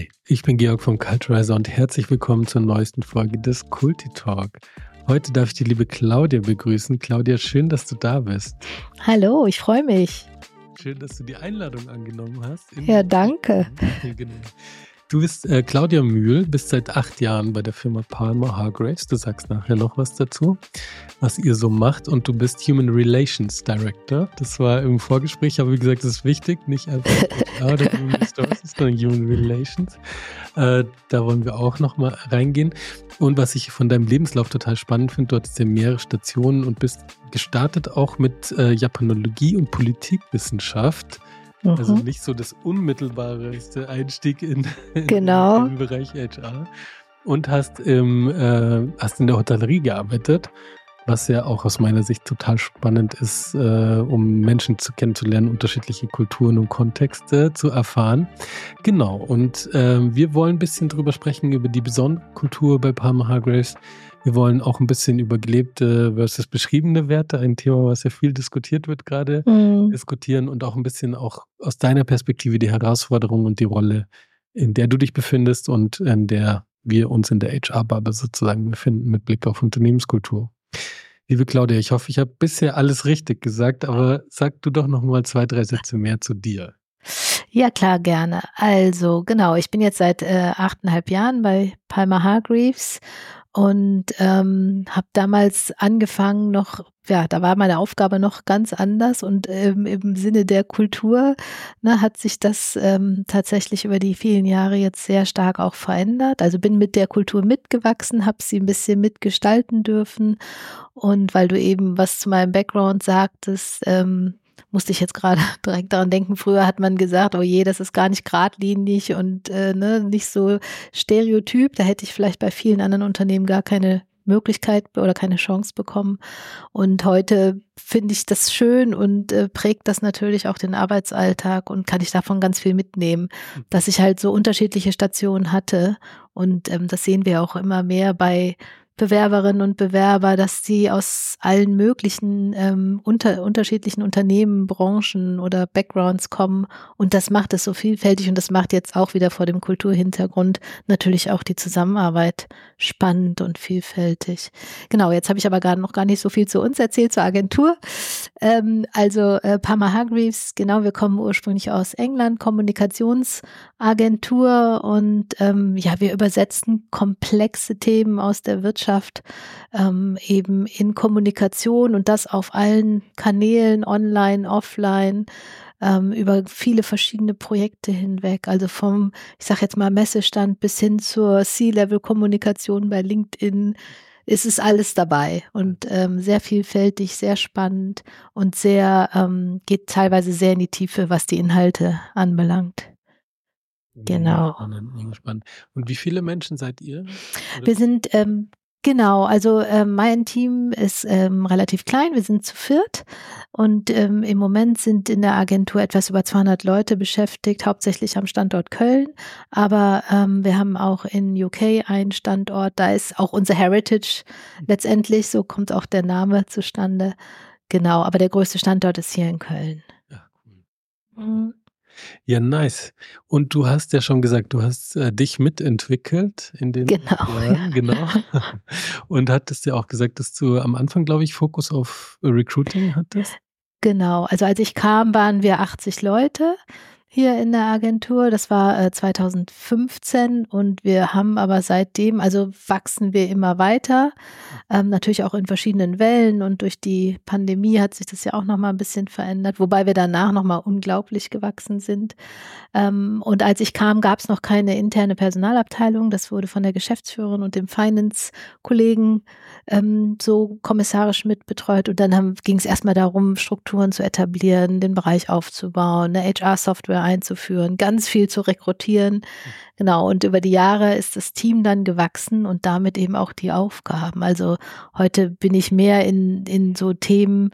Hi, ich bin Georg vom Culturizer und herzlich willkommen zur neuesten Folge des Kulti Talk. Heute darf ich die liebe Claudia begrüßen. Claudia, schön, dass du da bist. Hallo, ich freue mich. Schön, dass du die Einladung angenommen hast. Ja, danke. Genau. Du bist äh, Claudia Mühl, bist seit acht Jahren bei der Firma Palmer Hargraves. Du sagst nachher noch was dazu, was ihr so macht. Und du bist Human Relations Director. Das war im Vorgespräch, aber wie gesagt, das ist wichtig, nicht einfach oder Human Resources, sondern Human Relations. Äh, da wollen wir auch nochmal reingehen. Und was ich von deinem Lebenslauf total spannend finde, du hattest ja mehrere Stationen und bist gestartet auch mit äh, Japanologie und Politikwissenschaft also mhm. nicht so das unmittelbarste Einstieg in, in, genau. im Bereich HR. Und hast, im, äh, hast in der Hotellerie gearbeitet, was ja auch aus meiner Sicht total spannend ist, äh, um Menschen zu kennenzulernen, unterschiedliche Kulturen und Kontexte zu erfahren. Genau, und äh, wir wollen ein bisschen drüber sprechen, über die besondere Kultur bei Palmer Hargraves wir wollen auch ein bisschen über gelebte versus beschriebene Werte, ein Thema, was ja viel diskutiert wird gerade, mhm. diskutieren und auch ein bisschen auch aus deiner Perspektive die Herausforderung und die Rolle, in der du dich befindest und in der wir uns in der HR-Bubble sozusagen befinden mit Blick auf Unternehmenskultur. Liebe Claudia, ich hoffe, ich habe bisher alles richtig gesagt, aber sag du doch noch mal zwei, drei Sätze mehr zu dir. Ja, klar, gerne. Also, genau, ich bin jetzt seit äh, achteinhalb Jahren bei Palmer Hargreaves und ähm, habe damals angefangen noch, ja, da war meine Aufgabe noch ganz anders und ähm, im Sinne der Kultur ne, hat sich das ähm, tatsächlich über die vielen Jahre jetzt sehr stark auch verändert. Also bin mit der Kultur mitgewachsen, habe sie ein bisschen mitgestalten dürfen und weil du eben was zu meinem Background sagtest, ähm, musste ich jetzt gerade direkt daran denken, früher hat man gesagt, oh je, das ist gar nicht geradlinig und äh, ne, nicht so stereotyp. Da hätte ich vielleicht bei vielen anderen Unternehmen gar keine Möglichkeit oder keine Chance bekommen. Und heute finde ich das schön und äh, prägt das natürlich auch den Arbeitsalltag und kann ich davon ganz viel mitnehmen, dass ich halt so unterschiedliche Stationen hatte. Und ähm, das sehen wir auch immer mehr bei Bewerberinnen und Bewerber, dass sie aus allen möglichen ähm, unter, unterschiedlichen Unternehmen, Branchen oder Backgrounds kommen. Und das macht es so vielfältig und das macht jetzt auch wieder vor dem Kulturhintergrund natürlich auch die Zusammenarbeit spannend und vielfältig. Genau, jetzt habe ich aber gar noch gar nicht so viel zu uns erzählt, zur Agentur. Ähm, also äh, Parma Hargreaves, genau, wir kommen ursprünglich aus England, Kommunikationsagentur und ähm, ja, wir übersetzen komplexe Themen aus der Wirtschaft Wirtschaft ähm, eben in Kommunikation und das auf allen Kanälen, online, offline, ähm, über viele verschiedene Projekte hinweg. Also vom, ich sage jetzt mal, Messestand bis hin zur C-Level-Kommunikation bei LinkedIn ist es alles dabei und ähm, sehr vielfältig, sehr spannend und sehr ähm, geht teilweise sehr in die Tiefe, was die Inhalte anbelangt. Genau. Spannend. Und wie viele Menschen seid ihr? Oder? Wir sind ähm, Genau, also äh, mein Team ist ähm, relativ klein, wir sind zu viert und ähm, im Moment sind in der Agentur etwas über 200 Leute beschäftigt, hauptsächlich am Standort Köln, aber ähm, wir haben auch in UK einen Standort, da ist auch unser Heritage letztendlich, so kommt auch der Name zustande. Genau, aber der größte Standort ist hier in Köln. Ja, cool. Ja, nice. Und du hast ja schon gesagt, du hast äh, dich mitentwickelt in den genau, Jahren, ja. genau. Und hattest ja auch gesagt, dass du am Anfang, glaube ich, Fokus auf Recruiting hattest. Genau, also als ich kam, waren wir 80 Leute hier in der Agentur. Das war äh, 2015 und wir haben aber seitdem, also wachsen wir immer weiter, ähm, natürlich auch in verschiedenen Wellen und durch die Pandemie hat sich das ja auch nochmal ein bisschen verändert, wobei wir danach nochmal unglaublich gewachsen sind. Ähm, und als ich kam, gab es noch keine interne Personalabteilung. Das wurde von der Geschäftsführerin und dem Finance-Kollegen ähm, so kommissarisch mitbetreut. Und dann ging es erstmal darum, Strukturen zu etablieren, den Bereich aufzubauen, eine HR-Software einzuführen, ganz viel zu rekrutieren. Genau. Und über die Jahre ist das Team dann gewachsen und damit eben auch die Aufgaben. Also heute bin ich mehr in, in so Themen,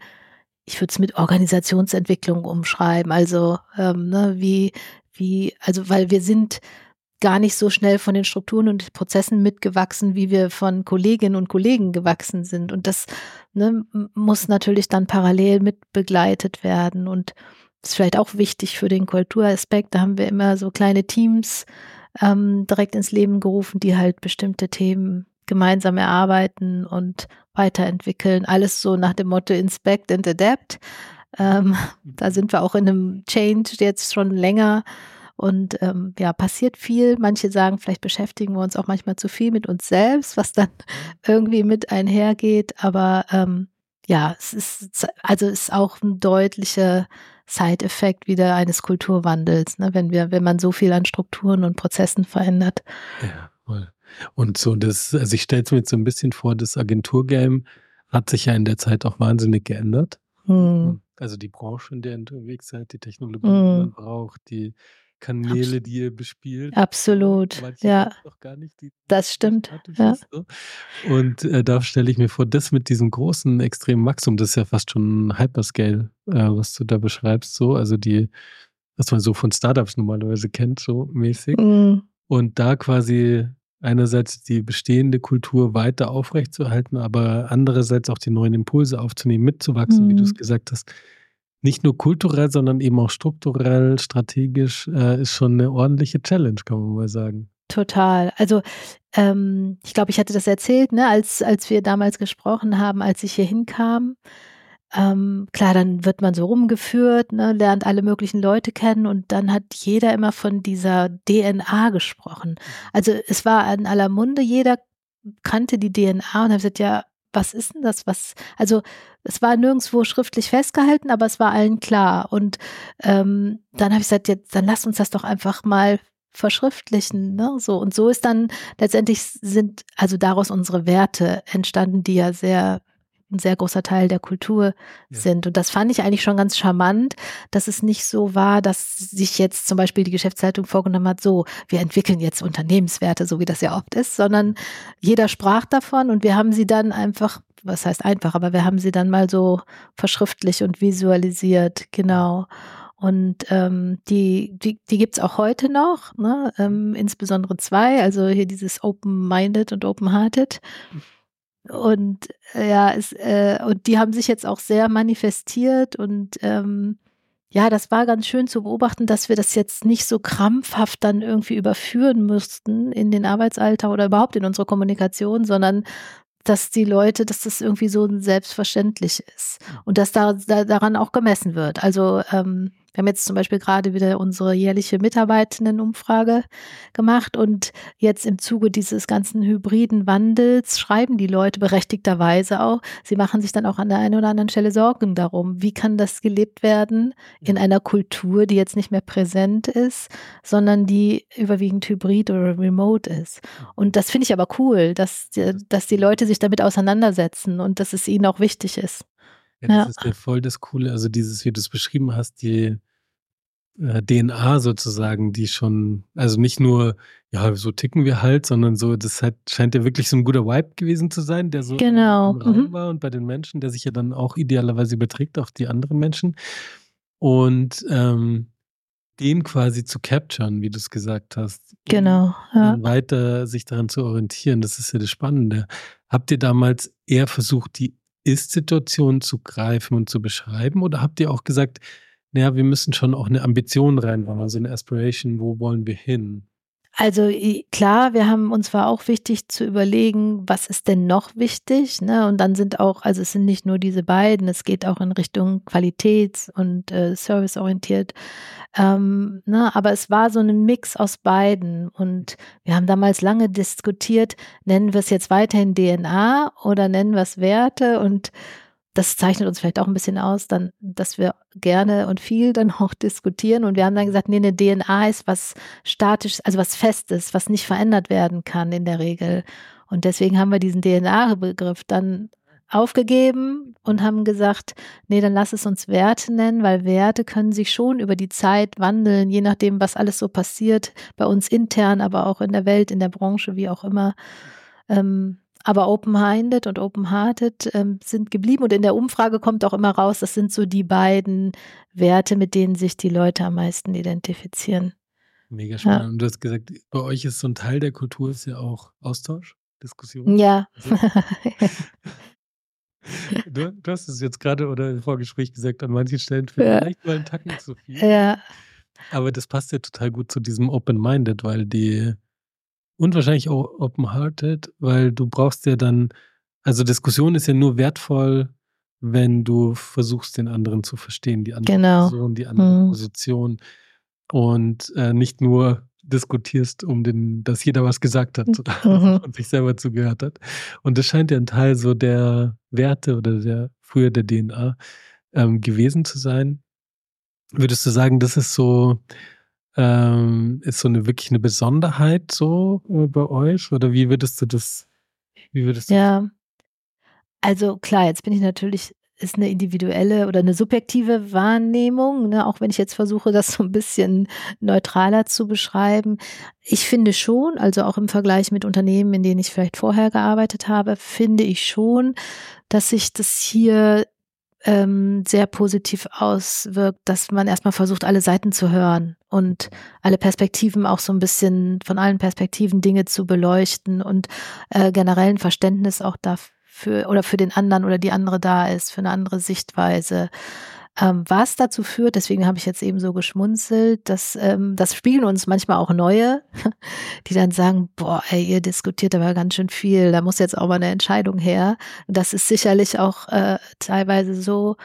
ich würde es mit Organisationsentwicklung umschreiben. Also ähm, ne, wie, wie, also weil wir sind gar nicht so schnell von den Strukturen und Prozessen mitgewachsen, wie wir von Kolleginnen und Kollegen gewachsen sind. Und das ne, muss natürlich dann parallel mit begleitet werden. Und ist vielleicht auch wichtig für den Kulturaspekt. Da haben wir immer so kleine Teams ähm, direkt ins Leben gerufen, die halt bestimmte Themen gemeinsam erarbeiten und weiterentwickeln. Alles so nach dem Motto Inspect and Adapt. Ähm, da sind wir auch in einem Change jetzt schon länger. Und ähm, ja, passiert viel. Manche sagen, vielleicht beschäftigen wir uns auch manchmal zu viel mit uns selbst, was dann irgendwie mit einhergeht. Aber ähm, ja, es ist also es ist auch ein deutlicher Side-Effekt wieder eines Kulturwandels, ne, wenn wir, wenn man so viel an Strukturen und Prozessen verändert. Ja, voll. Und so das, also ich stelle es mir jetzt so ein bisschen vor, das Agenturgame hat sich ja in der Zeit auch wahnsinnig geändert. Hm. Also die Branche, in der ihr unterwegs seid, die Technologie, hm. die man braucht, die Kanäle, die ihr bespielt. Absolut, Manche ja. Nicht, das stimmt. Ja. So. Und äh, da stelle ich mir vor, das mit diesem großen, extremen Wachstum, das ist ja fast schon Hyperscale, äh, was du da beschreibst, so, also die, was man so von Startups normalerweise kennt, so mäßig. Mhm. Und da quasi einerseits die bestehende Kultur weiter aufrechtzuerhalten, aber andererseits auch die neuen Impulse aufzunehmen, mitzuwachsen, mhm. wie du es gesagt hast nicht nur kulturell, sondern eben auch strukturell, strategisch, äh, ist schon eine ordentliche Challenge, kann man mal sagen. Total. Also ähm, ich glaube, ich hatte das erzählt, ne, als, als wir damals gesprochen haben, als ich hier hinkam. Ähm, klar, dann wird man so rumgeführt, ne, lernt alle möglichen Leute kennen und dann hat jeder immer von dieser DNA gesprochen. Also es war in aller Munde, jeder kannte die DNA und hat gesagt, ja, was ist denn das? Was, also es war nirgendwo schriftlich festgehalten, aber es war allen klar. Und ähm, dann habe ich gesagt, jetzt, dann lass uns das doch einfach mal verschriftlichen, ne? So und so ist dann letztendlich sind also daraus unsere Werte entstanden, die ja sehr ein sehr großer Teil der Kultur ja. sind. Und das fand ich eigentlich schon ganz charmant, dass es nicht so war, dass sich jetzt zum Beispiel die Geschäftsleitung vorgenommen hat, so, wir entwickeln jetzt Unternehmenswerte, so wie das ja oft ist, sondern jeder sprach davon und wir haben sie dann einfach, was heißt einfach, aber wir haben sie dann mal so verschriftlich und visualisiert, genau. Und ähm, die, die, die gibt es auch heute noch, ne? ähm, insbesondere zwei, also hier dieses Open-Minded und Open-Hearted. Und äh, ja, es, äh, und die haben sich jetzt auch sehr manifestiert und ähm, ja, das war ganz schön zu beobachten, dass wir das jetzt nicht so krampfhaft dann irgendwie überführen müssten in den Arbeitsalter oder überhaupt in unsere Kommunikation, sondern dass die Leute, dass das irgendwie so selbstverständlich ist und dass da, da daran auch gemessen wird. Also ähm, wir haben jetzt zum Beispiel gerade wieder unsere jährliche Mitarbeitendenumfrage gemacht und jetzt im Zuge dieses ganzen hybriden Wandels schreiben die Leute berechtigterweise auch, sie machen sich dann auch an der einen oder anderen Stelle Sorgen darum, wie kann das gelebt werden in einer Kultur, die jetzt nicht mehr präsent ist, sondern die überwiegend hybrid oder remote ist. Und das finde ich aber cool, dass, dass die Leute sich damit auseinandersetzen und dass es ihnen auch wichtig ist. Ja, das ja. ist ja voll das Coole. Also dieses, wie du es beschrieben hast, die äh, DNA sozusagen, die schon, also nicht nur, ja, so ticken wir halt, sondern so, das halt, scheint ja wirklich so ein guter Vibe gewesen zu sein, der so genau. im Raum mhm. war und bei den Menschen, der sich ja dann auch idealerweise überträgt auf die anderen Menschen. Und ähm, den quasi zu capturen, wie du es gesagt hast. Genau. Ja. Weiter sich daran zu orientieren, das ist ja das Spannende. Habt ihr damals eher versucht, die Ist-Situation zu greifen und zu beschreiben oder habt ihr auch gesagt, naja, wir müssen schon auch eine Ambition reinbauen, also eine Aspiration, wo wollen wir hin? Also klar, wir haben uns war auch wichtig zu überlegen, was ist denn noch wichtig, ne? Und dann sind auch, also es sind nicht nur diese beiden, es geht auch in Richtung Qualitäts- und äh, serviceorientiert. Ähm, ne? Aber es war so ein Mix aus beiden und wir haben damals lange diskutiert, nennen wir es jetzt weiterhin DNA oder nennen wir es Werte und das zeichnet uns vielleicht auch ein bisschen aus, dann, dass wir gerne und viel dann auch diskutieren. Und wir haben dann gesagt, nee, eine DNA ist was statisch, also was Festes, was nicht verändert werden kann in der Regel. Und deswegen haben wir diesen DNA-Begriff dann aufgegeben und haben gesagt, nee, dann lass es uns Werte nennen, weil Werte können sich schon über die Zeit wandeln, je nachdem, was alles so passiert, bei uns intern, aber auch in der Welt, in der Branche, wie auch immer. Ähm, aber open-minded und open-hearted ähm, sind geblieben. Und in der Umfrage kommt auch immer raus, das sind so die beiden Werte, mit denen sich die Leute am meisten identifizieren. Mega spannend. Ja. Und du hast gesagt, bei euch ist so ein Teil der Kultur ist ja auch Austausch, Diskussion. Ja. Also, du, du, hast es jetzt gerade oder im Vorgespräch gesagt, an manchen Stellen vielleicht ja. mal einen Tacken zu viel. Ja. Aber das passt ja total gut zu diesem Open-Minded, weil die und wahrscheinlich auch Open-Hearted, weil du brauchst ja dann, also Diskussion ist ja nur wertvoll, wenn du versuchst, den anderen zu verstehen, die andere Genau. Person, die andere Mhm. Position und äh, nicht nur diskutierst, um den, dass jeder was gesagt hat oder Mhm. und sich selber zugehört hat. Und das scheint ja ein Teil so der Werte oder der früher der DNA ähm, gewesen zu sein. Würdest du sagen, das ist so, ähm, ist so eine wirklich eine Besonderheit so äh, bei euch? Oder wie würdest du das, wie würdest du das Ja. Also klar, jetzt bin ich natürlich ist eine individuelle oder eine subjektive Wahrnehmung, ne, auch wenn ich jetzt versuche, das so ein bisschen neutraler zu beschreiben. Ich finde schon, also auch im Vergleich mit Unternehmen, in denen ich vielleicht vorher gearbeitet habe, finde ich schon, dass sich das hier ähm, sehr positiv auswirkt, dass man erstmal versucht, alle Seiten zu hören und alle Perspektiven auch so ein bisschen von allen Perspektiven Dinge zu beleuchten und äh, generell Verständnis auch dafür oder für den anderen oder die andere da ist, für eine andere Sichtweise. Ähm, was dazu führt, deswegen habe ich jetzt eben so geschmunzelt, dass ähm, das spiegeln uns manchmal auch neue, die dann sagen, boah, ey, ihr diskutiert aber ganz schön viel, da muss jetzt auch mal eine Entscheidung her. Das ist sicherlich auch äh, teilweise so,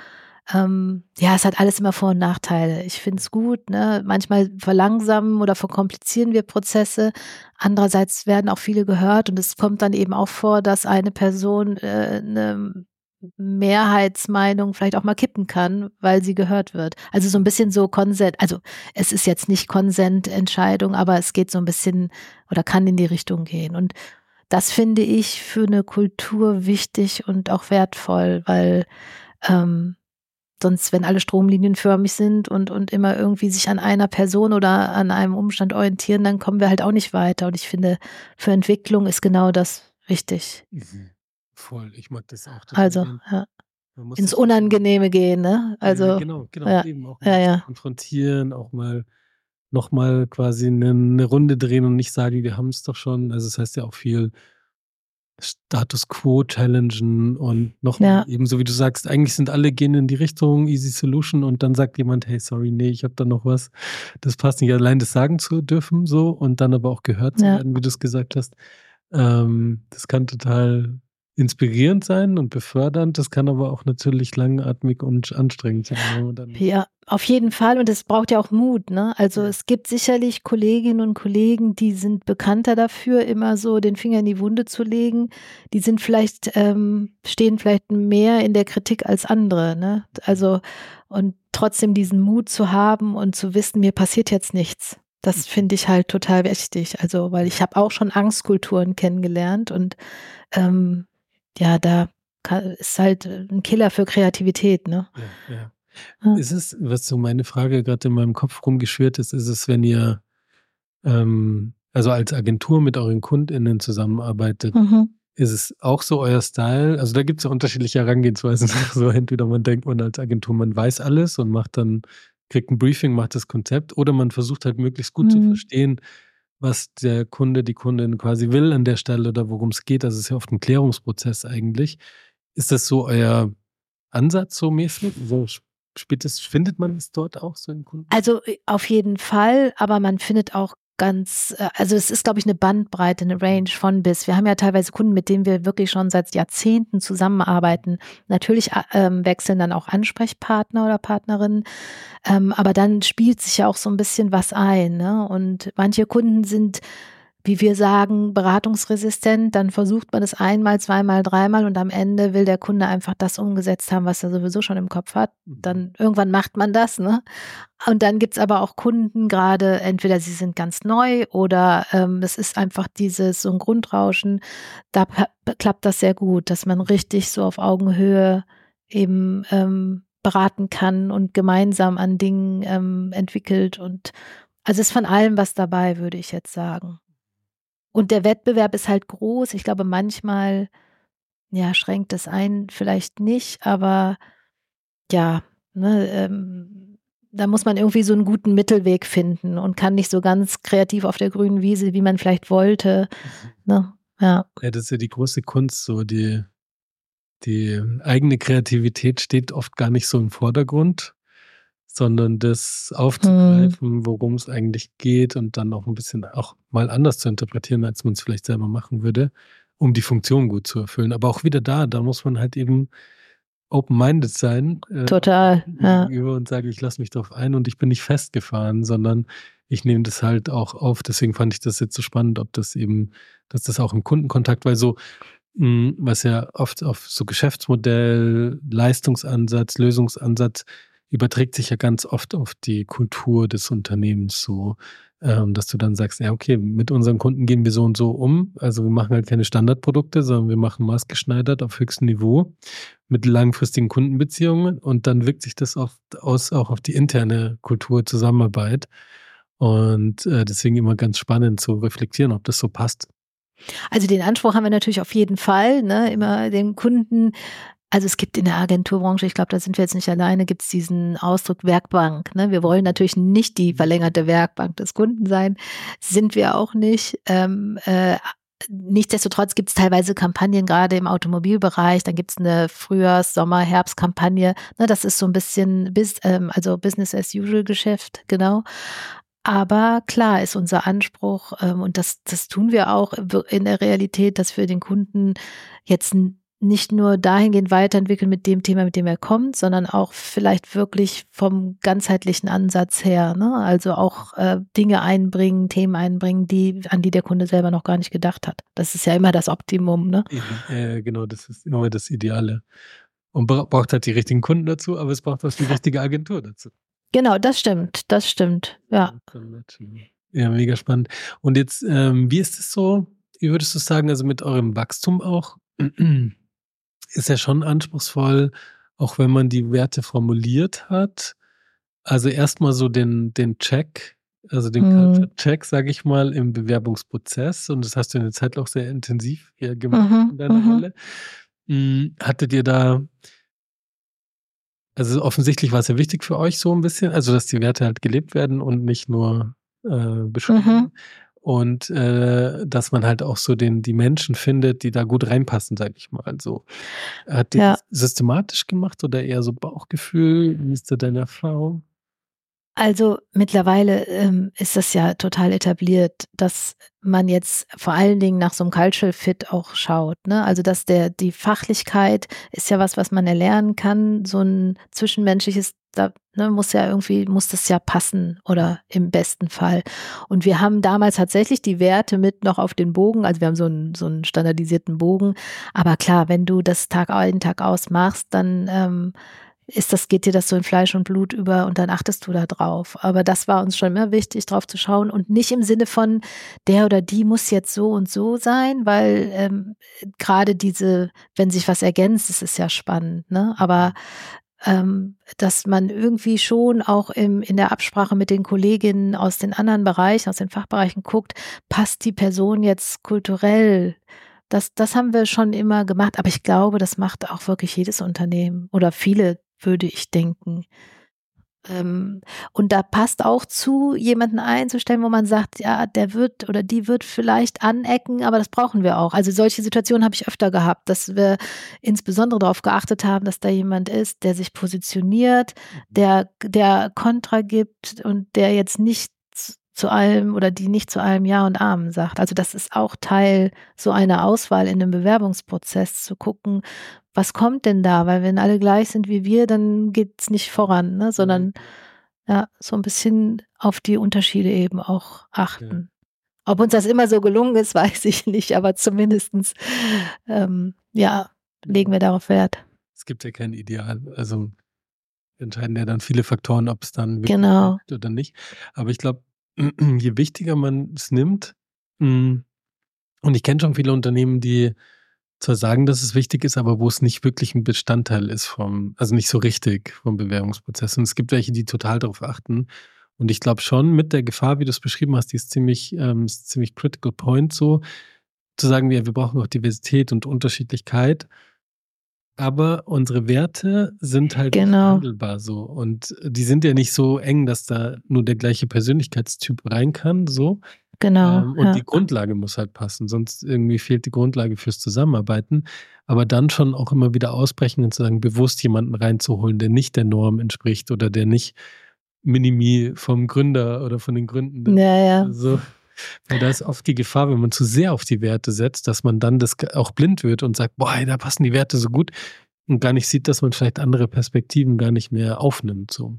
ähm, ja, es hat alles immer Vor- und Nachteile. Ich finde es gut, ne? Manchmal verlangsamen oder verkomplizieren wir Prozesse. Andererseits werden auch viele gehört und es kommt dann eben auch vor, dass eine Person äh, eine Mehrheitsmeinung vielleicht auch mal kippen kann, weil sie gehört wird. Also so ein bisschen so Konsent, also es ist jetzt nicht Konsententscheidung, aber es geht so ein bisschen oder kann in die Richtung gehen. Und das finde ich für eine Kultur wichtig und auch wertvoll, weil ähm, sonst, wenn alle stromlinienförmig sind und, und immer irgendwie sich an einer Person oder an einem Umstand orientieren, dann kommen wir halt auch nicht weiter. Und ich finde, für Entwicklung ist genau das wichtig. Mhm. Voll, ich mag das auch. total Also, gern. ja. Ins Unangenehme gehen, ne? Also, ja, genau, genau, ja, eben auch ja, mal ja. konfrontieren, auch mal nochmal quasi eine, eine Runde drehen und nicht sagen, wir haben es doch schon. Also das heißt ja auch viel Status Quo challengen und nochmal Ja. eben so wie du sagst, eigentlich sind alle gehen in die Richtung Easy Solution und dann sagt jemand, hey, sorry, nee, ich habe da noch was. Das passt nicht. Allein das sagen zu dürfen so und dann aber auch gehört zu werden, wie du es gesagt hast. Ähm, das kann total inspirierend sein und befördernd. Das kann aber auch natürlich langatmig und anstrengend sein. Ja, auf jeden Fall. Und es braucht ja auch Mut, ne? Also es gibt sicherlich Kolleginnen und Kollegen, die sind bekannter dafür, immer so den Finger in die Wunde zu legen. Die sind vielleicht, ähm, stehen vielleicht mehr in der Kritik als andere, ne? Also, und trotzdem diesen Mut zu haben und zu wissen, mir passiert jetzt nichts. Das finde ich halt total wichtig. Also, weil ich habe auch schon Angstkulturen kennengelernt und ähm, ja, da ist halt ein Killer für Kreativität, ne? Ja, ja. Ja. Ist es, was so meine Frage gerade in meinem Kopf rumgeschwirrt ist, ist es, wenn ihr ähm, also als Agentur mit euren KundInnen zusammenarbeitet, Mhm. ist es auch so euer Style? Also da gibt es ja unterschiedliche Herangehensweisen. So entweder man denkt man als Agentur, man weiß alles und macht dann, kriegt ein Briefing, macht das Konzept, oder man versucht halt möglichst gut zu Mhm. verstehen, was der Kunde, die Kundin quasi will an der Stelle oder worum es geht. Also es ist ja oft ein Klärungsprozess eigentlich. Ist das so euer Ansatz so mäßig? So spielt es, findet man es dort auch so im Kunden? Also äh, auf jeden Fall, aber man findet auch ganz, äh, also es ist, glaube ich, eine Bandbreite, eine Range von bis. Wir haben ja teilweise Kunden, mit denen wir wirklich schon seit Jahrzehnten zusammenarbeiten. Natürlich äh, ähm, wechseln dann auch Ansprechpartner oder Partnerinnen, ähm, aber dann spielt sich ja auch so ein bisschen was ein. Ne? Und manche Kunden sind wie wir sagen, beratungsresistent, dann versucht man es einmal, zweimal, dreimal und am Ende will der Kunde einfach das umgesetzt haben, was er sowieso schon im Kopf hat. Dann irgendwann macht man das, ne? Und dann gibt's aber auch Kunden, gerade entweder sie sind ganz neu oder ähm, es ist einfach dieses so ein Grundrauschen. Da klappt das sehr gut, dass man richtig so auf Augenhöhe eben ähm, beraten kann und gemeinsam an Dingen ähm, entwickelt und also es ist von allem was dabei, würde ich jetzt sagen. Und der Wettbewerb ist halt groß. Ich glaube, manchmal ja, schränkt es ein, vielleicht nicht, aber ja, ne, ähm, da muss man irgendwie so einen guten Mittelweg finden und kann nicht so ganz kreativ auf der grünen Wiese, wie man vielleicht wollte. Ne? Ja. Ja, das ist ja die große Kunst, so die, die eigene Kreativität steht oft gar nicht so im Vordergrund, sondern das aufzugreifen, mhm. worum es eigentlich geht und dann auch ein bisschen auch mal anders zu interpretieren, als man es vielleicht selber machen würde, um die Funktion gut zu erfüllen. Aber auch wieder da, da muss man halt eben open-minded sein. Äh, Total. Ja. Und sagen, ich lasse mich darauf ein und ich bin nicht festgefahren, sondern ich nehme das halt auch auf. Deswegen fand ich das jetzt so spannend, ob das eben, dass das auch im Kundenkontakt, weil so, mh, hm, was ja oft auf so Geschäftsmodell, Leistungsansatz, Lösungsansatz überträgt sich ja ganz oft auf die Kultur des Unternehmens so ähm, dass du dann sagst, ja, okay, mit unseren Kunden gehen wir so und so um. Also wir machen halt keine Standardprodukte, sondern wir machen maßgeschneidert auf höchstem Niveau mit langfristigen Kundenbeziehungen und dann wirkt sich das oft aus auch auf die interne Kultur Zusammenarbeit. Und äh, deswegen immer ganz spannend zu reflektieren, ob das so passt. Also den Anspruch haben wir natürlich auf jeden Fall, ne? immer den Kunden also es gibt in der Agenturbranche, ich glaube, da sind wir jetzt nicht alleine, gibt es diesen Ausdruck Werkbank. Ne? Wir wollen natürlich nicht die verlängerte Werkbank des Kunden sein, sind wir auch nicht. Ähm, äh, Nichtsdestotrotz gibt es teilweise Kampagnen, gerade im Automobilbereich. Dann gibt es eine Frühjahrs-, Sommer-, Herbstkampagne. Ne, das ist so ein bisschen bis, ähm, also Business as usual Geschäft, genau. Aber klar ist unser Anspruch, ähm, und das, das tun wir auch in der Realität, dass wir den Kunden jetzt nicht nur dahingehend weiterentwickeln mit dem Thema, mit dem er kommt, sondern auch vielleicht wirklich vom ganzheitlichen Ansatz her. Ne? Also auch äh, Dinge einbringen, Themen einbringen, die, an die der Kunde selber noch gar nicht gedacht hat. Das ist ja immer das Optimum. Ne? Ja, genau, das ist immer das Ideale. Und braucht halt die richtigen Kunden dazu, aber es braucht auch die richtige Agentur dazu. Genau, das stimmt, das stimmt, ja. Ja, mega spannend. Und jetzt, ähm, wie ist es so? Wie würdest du sagen, also mit eurem Wachstum auch? Ist ja schon anspruchsvoll, auch wenn man die Werte formuliert hat. Also erstmal so den, den Check, also den mhm. Culture-Check, sage ich mal, im Bewerbungsprozess. Und das hast du in der Zeit auch sehr intensiv hier gemacht mhm. in deiner mhm. Rolle. Hm, hattet ihr da, also offensichtlich war es ja wichtig für euch so ein bisschen, also dass die Werte halt gelebt werden und nicht nur äh, beschrieben. Und äh, dass man halt auch so den die Menschen findet, die da gut reinpassen, sag ich mal. So hat ihr ja. das systematisch gemacht oder eher so Bauchgefühl? Wie ist da deine Erfahrung? Also mittlerweile ähm, ist das ja total etabliert, dass man jetzt vor allen Dingen nach so einem Cultural Fit auch schaut. Ne? Also dass der die Fachlichkeit ist ja was, was man erlernen kann. So ein zwischenmenschliches da ne, muss ja irgendwie, muss das ja passen oder im besten Fall. Und wir haben damals tatsächlich die Werte mit noch auf den Bogen, also wir haben so einen, so einen standardisierten Bogen. Aber klar, wenn du das Tag ein, Tag aus machst, dann ähm, ist das, geht dir das so in Fleisch und Blut über und dann achtest du da drauf. Aber das war uns schon immer wichtig, drauf zu schauen und nicht im Sinne von, der oder die muss jetzt so und so sein, weil ähm, gerade diese, wenn sich was ergänzt, das ist ja spannend, ne? Aber ähm, dass man irgendwie schon auch im, in der Absprache mit den Kolleginnen aus den anderen Bereichen, aus den Fachbereichen guckt, passt die Person jetzt kulturell? Das, das haben wir schon immer gemacht, aber ich glaube, das macht auch wirklich jedes Unternehmen oder viele, würde ich denken. Ähm, und da passt auch zu, jemanden einzustellen, wo man sagt, ja, der wird oder die wird vielleicht anecken, aber das brauchen wir auch. Also solche Situationen habe ich öfter gehabt, dass wir insbesondere darauf geachtet haben, dass da jemand ist, der sich positioniert, mhm. der, der Kontra gibt und der jetzt nicht zu allem oder die nicht zu allem Ja und Amen sagt. Also das ist auch Teil so einer Auswahl in einem Bewerbungsprozess zu gucken, was kommt denn da? Weil wenn alle gleich sind wie wir, dann geht es nicht voran, ne? sondern mhm. ja, so ein bisschen auf die Unterschiede eben auch achten. Ja. Ob uns das immer so gelungen ist, weiß ich nicht, aber zumindestens ähm, ja, legen wir darauf Wert. Es gibt ja kein Ideal. Also entscheiden ja dann viele Faktoren, ob es dann wirklich genau. oder nicht. Aber ich glaube, je wichtiger man es nimmt, mm, und ich kenne schon viele Unternehmen, die zwar sagen, dass es wichtig ist, aber wo es nicht wirklich ein Bestandteil ist vom, also nicht so richtig vom Bewerbungsprozess. Und es gibt welche, die total darauf achten. Und ich glaube schon, mit der Gefahr, wie du es beschrieben hast, die ist ziemlich, ähm, ist ziemlich critical point so, zu sagen, ja, wir brauchen auch Diversität und Unterschiedlichkeit. Aber unsere Werte sind halt genau. handelbar so. Und die sind ja nicht so eng, dass da nur der gleiche Persönlichkeitstyp rein kann, so. Genau. Ähm, und ja. die Grundlage muss halt passen, sonst irgendwie fehlt die Grundlage fürs Zusammenarbeiten. Aber dann schon auch immer wieder ausbrechen und zu sagen, bewusst jemanden reinzuholen, der nicht der Norm entspricht oder der nicht Minimi vom Gründer oder von den Gründen. Ja, ja. Also, weil da ist oft die Gefahr, wenn man zu sehr auf die Werte setzt, dass man dann das auch blind wird und sagt, boah, da passen die Werte so gut und gar nicht sieht, dass man vielleicht andere Perspektiven gar nicht mehr aufnimmt. So.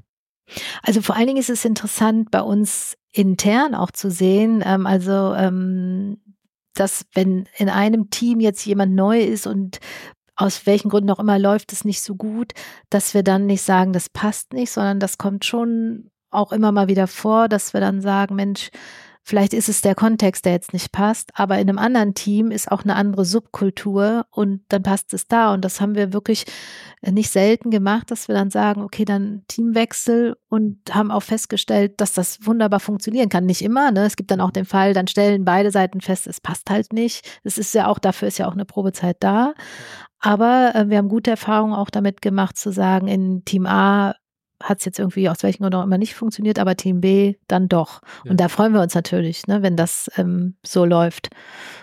Also vor allen Dingen ist es interessant, bei uns intern auch zu sehen, ähm, also ähm, dass wenn in einem Team jetzt jemand neu ist und aus welchen Gründen auch immer läuft es nicht so gut, dass wir dann nicht sagen, das passt nicht, sondern das kommt schon auch immer mal wieder vor, dass wir dann sagen, Mensch, Vielleicht ist es der Kontext, der jetzt nicht passt, aber in einem anderen Team ist auch eine andere Subkultur und dann passt es da. Und das haben wir wirklich nicht selten gemacht, dass wir dann sagen, okay, dann Teamwechsel und haben auch festgestellt, dass das wunderbar funktionieren kann. Nicht immer, ne? Es gibt dann auch den Fall, dann stellen beide Seiten fest, es passt halt nicht. Es ist ja auch, dafür ist ja auch eine Probezeit da. Aber äh, wir haben gute Erfahrungen auch damit gemacht, zu sagen, in Team A hat es jetzt irgendwie aus welchen Gründen auch immer nicht funktioniert, aber Team B dann doch. Ja. Und da freuen wir uns natürlich, ne, wenn das ähm, so läuft.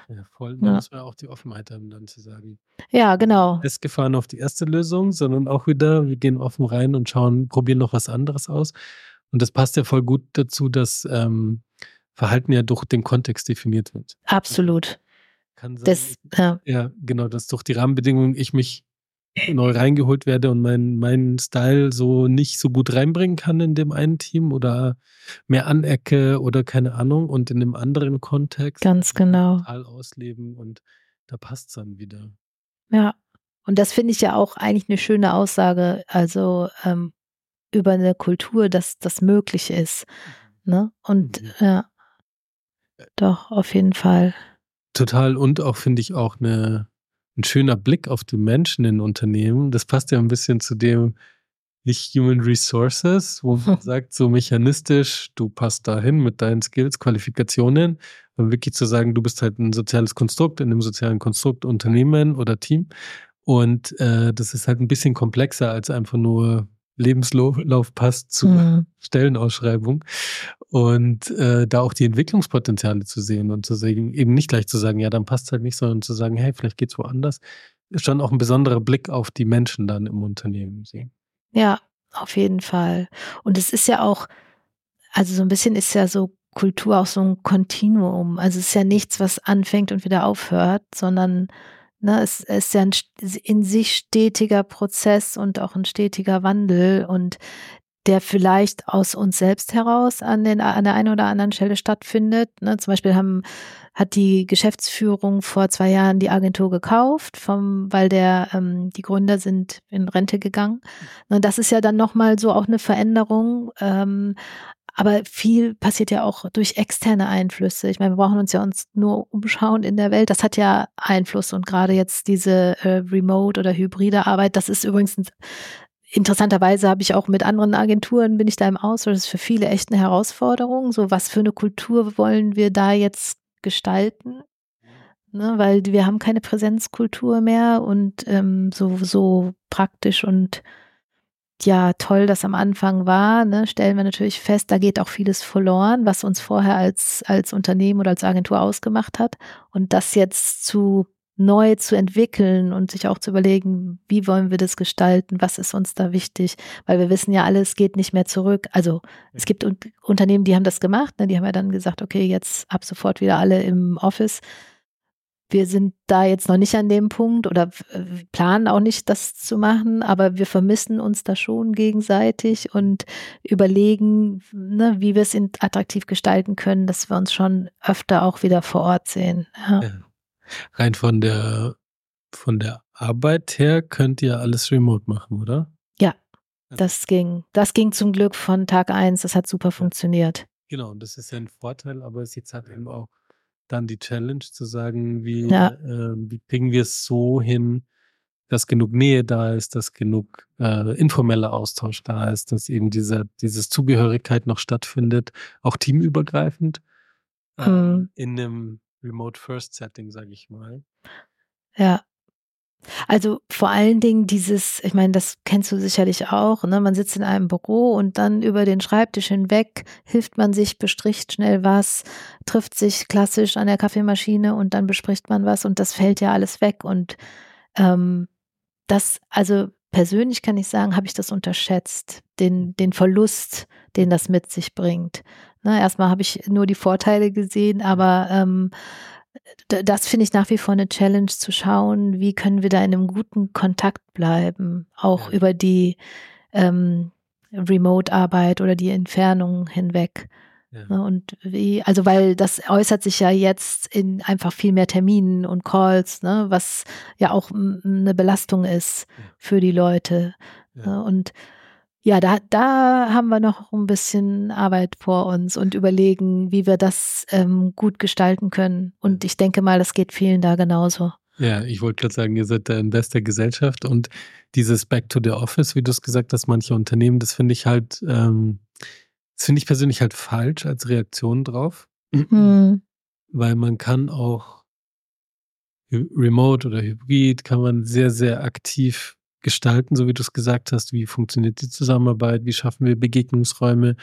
Ja, voll. Da ja. müssen wir auch die Offenheit haben, dann zu sagen. Ja, genau. Es gefahren auf die erste Lösung, sondern auch wieder, wir gehen offen rein und schauen, probieren noch was anderes aus. Und das passt ja voll gut dazu, dass ähm, Verhalten ja durch den Kontext definiert wird. Absolut. Kann sein, das, ja. ja, genau, dass durch die Rahmenbedingungen ich mich neu reingeholt werde und meinen mein Style so nicht so gut reinbringen kann in dem einen Team oder mehr anecke oder keine Ahnung und in dem anderen Kontext ganz genau total ausleben und da passt es dann wieder. Ja, und das finde ich ja auch eigentlich eine schöne Aussage, also ähm, über eine Kultur, dass das möglich ist. Mhm. Ne? Und mhm. ja, doch, auf jeden Fall. Total und auch finde ich auch eine ein schöner Blick auf die Menschen in Unternehmen. Das passt ja ein bisschen zu dem nicht Human Resources, wo man sagt, so mechanistisch, du passt dahin mit deinen Skills, Qualifikationen, und wirklich zu sagen, du bist halt ein soziales Konstrukt in einem sozialen Konstrukt Unternehmen oder Team. Und äh, das ist halt ein bisschen komplexer als einfach nur Lebenslauf passt zur mhm. Stellenausschreibung und äh, da auch die Entwicklungspotenziale zu sehen und zu sehen, eben nicht gleich zu sagen, ja, dann passt es halt nicht, sondern zu sagen, hey, vielleicht geht es woanders, ist schon auch ein besonderer Blick auf die Menschen dann im Unternehmen sehen. Ja, auf jeden Fall. Und es ist ja auch, also so ein bisschen ist ja so Kultur auch so ein Kontinuum. Also es ist ja nichts, was anfängt und wieder aufhört, sondern Ne, es, es ist ja ein in sich stetiger Prozess und auch ein stetiger Wandel und der vielleicht aus uns selbst heraus an, den, an der einen oder anderen Stelle stattfindet. Ne, zum Beispiel haben, hat die Geschäftsführung vor zwei Jahren die Agentur gekauft, vom, weil der, ähm, die Gründer sind in Rente gegangen. Und das ist ja dann nochmal so auch eine Veränderung. Ähm, aber viel passiert ja auch durch externe Einflüsse. Ich meine, wir brauchen uns ja uns nur umschauen in der Welt. Das hat ja Einfluss. Und gerade jetzt diese äh, Remote- oder hybride Arbeit, das ist übrigens ein, interessanterweise habe ich auch mit anderen Agenturen bin ich da im Austausch. Das ist für viele echt eine Herausforderung. So, was für eine Kultur wollen wir da jetzt gestalten? Ne, weil wir haben keine Präsenzkultur mehr und ähm, so, so praktisch und ja toll das am Anfang war, ne, stellen wir natürlich fest, da geht auch vieles verloren, was uns vorher als, als Unternehmen oder als Agentur ausgemacht hat. Und das jetzt zu neu zu entwickeln und sich auch zu überlegen, wie wollen wir das gestalten, was ist uns da wichtig, weil wir wissen ja alles geht nicht mehr zurück. Also es gibt Unternehmen, die haben das gemacht, ne, die haben ja dann gesagt, okay, jetzt ab sofort wieder alle im Office wir sind da jetzt noch nicht an dem Punkt oder planen auch nicht, das zu machen, aber wir vermissen uns da schon gegenseitig und überlegen, ne, wie wir es attraktiv gestalten können, dass wir uns schon öfter auch wieder vor Ort sehen. Ja. Ja. Rein von der, von der Arbeit her könnt ihr alles remote machen, oder? Ja, das ging. Das ging zum Glück von Tag eins. Das hat super funktioniert. Genau, und das ist ja ein Vorteil, aber es ist jetzt halt eben auch dann die Challenge zu sagen, wie, ja. äh, wie kriegen wir es so hin, dass genug Nähe da ist, dass genug äh, informeller Austausch da ist, dass eben diese, dieses Zugehörigkeit noch stattfindet, auch teamübergreifend äh, hm. in einem Remote-First-Setting, sage ich mal. Ja. Also vor allen Dingen dieses, ich meine, das kennst du sicherlich auch, ne? Man sitzt in einem Büro und dann über den Schreibtisch hinweg hilft man sich, bestricht schnell was, trifft sich klassisch an der Kaffeemaschine und dann bespricht man was und das fällt ja alles weg. Und ähm, das, also persönlich kann ich sagen, habe ich das unterschätzt. den, den Verlust, den das mit sich bringt. Ne, erstmal habe ich nur die Vorteile gesehen, aber ähm, das finde ich nach wie vor eine Challenge zu schauen, wie können wir da in einem guten Kontakt bleiben, auch ja. über die ähm, Remote-Arbeit oder die Entfernung hinweg. Ja. Ne, und wie, also weil das äußert sich ja jetzt in einfach viel mehr Terminen und Calls, ne, was ja auch eine Belastung ist für die Leute. Ja. Ne, und ja, da, da haben wir noch ein bisschen Arbeit vor uns und überlegen, wie wir das ähm, gut gestalten können. Und ich denke mal, das geht vielen da genauso. Ja, ich wollte gerade sagen, ihr seid da in bester Gesellschaft und dieses Back to the Office, wie du es gesagt hast, manche Unternehmen, das finde ich halt, ähm, das finde ich persönlich halt falsch als Reaktion drauf. Mhm. Weil man kann auch remote oder hybrid, kann man sehr, sehr aktiv gestalten, so wie du es gesagt hast. Wie funktioniert die Zusammenarbeit? Wie schaffen wir Begegnungsräume?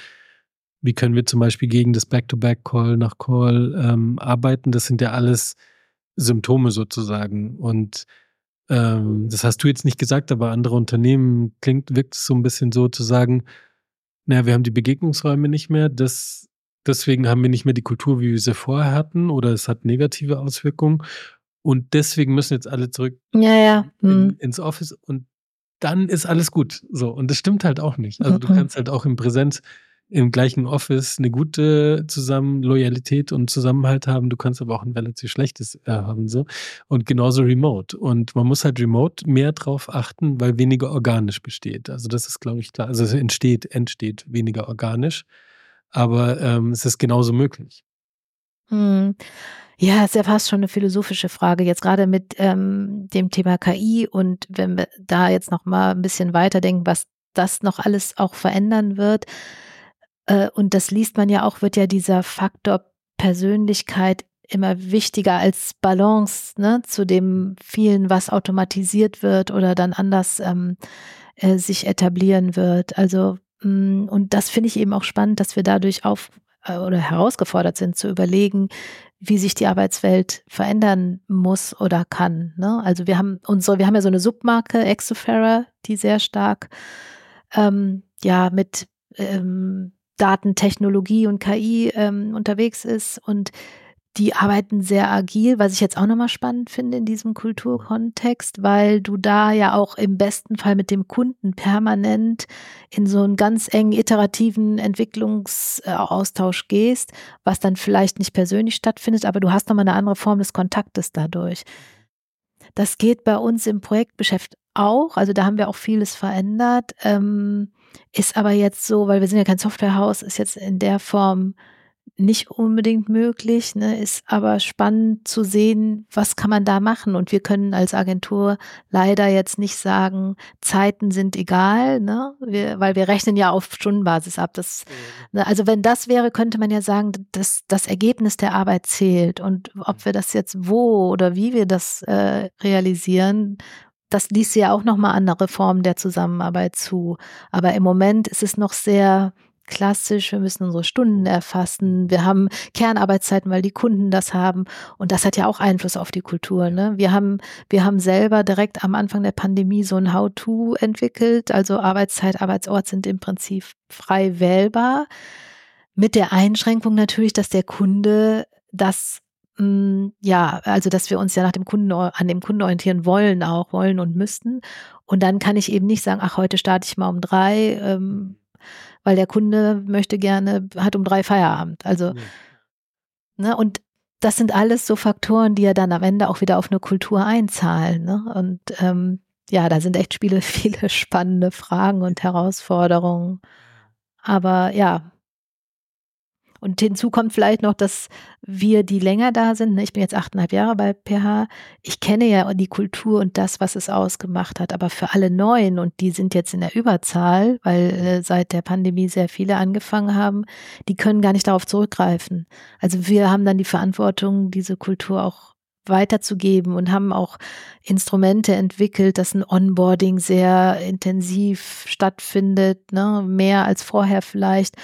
Wie können wir zum Beispiel gegen das Back-to-Back-Call nach Call ähm, arbeiten? Das sind ja alles Symptome sozusagen. Und ähm, das hast du jetzt nicht gesagt, aber andere Unternehmen klingt, wirkt es so ein bisschen so zu sagen, naja, wir haben die Begegnungsräume nicht mehr, das, deswegen haben wir nicht mehr die Kultur, wie wir sie vorher hatten, oder es hat negative Auswirkungen. Und deswegen müssen jetzt alle zurück ja, ja. In, hm. ins Office und dann ist alles gut. So. Und das stimmt halt auch nicht. Also du kannst halt auch im Präsenz im gleichen Office eine gute zusammen Loyalität und Zusammenhalt haben. Du kannst aber auch ein relativ schlechtes äh, haben so und genauso Remote. Und man muss halt Remote mehr drauf achten, weil weniger organisch besteht. Also das ist, glaube ich, klar. Also es entsteht, entsteht weniger organisch, aber ähm, es ist genauso möglich. Hm. Ja, ist ja fast schon eine philosophische Frage, jetzt gerade mit ähm, dem Thema KI und wenn wir da jetzt noch mal ein bisschen weiterdenken, was das noch alles auch verändern wird. Äh, und das liest man ja auch, wird ja dieser Faktor Persönlichkeit immer wichtiger als Balance ne, zu dem vielen, was automatisiert wird oder dann anders ähm, äh, sich etablieren wird. Also mh, mm, und das finde ich eben auch spannend, dass wir dadurch auf oder herausgefordert sind zu überlegen, wie sich die Arbeitswelt verändern muss oder kann. Ne? Also wir haben unsere, wir haben ja so eine Submarke Exofera, die sehr stark ähm, ja mit ähm, Datentechnologie und KI ähm, unterwegs ist und die arbeiten sehr agil, was ich jetzt auch nochmal spannend finde in diesem Kulturkontext, weil du da ja auch im besten Fall mit dem Kunden permanent in so einen ganz engen iterativen Entwicklungsaustausch gehst, was dann vielleicht nicht persönlich stattfindet, aber du hast nochmal eine andere Form des Kontaktes dadurch. Das geht bei uns im Projektgeschäft auch, also da haben wir auch vieles verändert, ähm, ist aber jetzt so, weil wir sind ja kein Softwarehaus, ist jetzt in der Form nicht unbedingt möglich, ne, ist aber spannend zu sehen, was kann man da machen. Und wir können als Agentur leider jetzt nicht sagen, Zeiten sind egal, ne, wir, weil wir rechnen ja auf Stundenbasis ab. Das, ne, also wenn das wäre, könnte man ja sagen, dass das Ergebnis der Arbeit zählt. Und ob wir das jetzt wo oder wie wir das äh, realisieren, das ließ ja auch nochmal andere Formen der Zusammenarbeit zu. Aber im Moment ist es noch sehr klassisch, wir müssen unsere Stunden erfassen, wir haben Kernarbeitszeiten, weil die Kunden das haben und das hat ja auch Einfluss auf die Kultur. Ne? Wir haben, wir haben selber direkt am Anfang der Pandemie so ein How-to entwickelt, also Arbeitszeit, Arbeitsort sind im Prinzip frei wählbar, mit der Einschränkung natürlich, dass der Kunde das mm, ja, also dass wir uns ja nach dem Kunden an dem Kunden orientieren wollen, auch wollen und müssten. Und dann kann ich eben nicht sagen, ach, heute starte ich mal um drei, ähm, weil der Kunde möchte gerne, hat um drei Feierabend. Also, ja. ne, und das sind alles so Faktoren, die ja dann am Ende auch wieder auf eine Kultur einzahlen. Ne? Und ähm, ja, da sind echt viele, viele spannende Fragen und Herausforderungen. Aber ja, und hinzu kommt vielleicht noch, dass wir, die länger da sind, ne, ich bin jetzt achteinhalb Jahre bei PH, ich kenne ja die Kultur und das, was es ausgemacht hat. Aber für alle Neuen, und die sind jetzt in der Überzahl, weil äh, seit der Pandemie sehr viele angefangen haben, die können gar nicht darauf zurückgreifen. Also wir haben dann die Verantwortung, diese Kultur auch weiterzugeben und haben auch Instrumente entwickelt, dass ein Onboarding sehr intensiv stattfindet, ne, mehr als vorher vielleicht,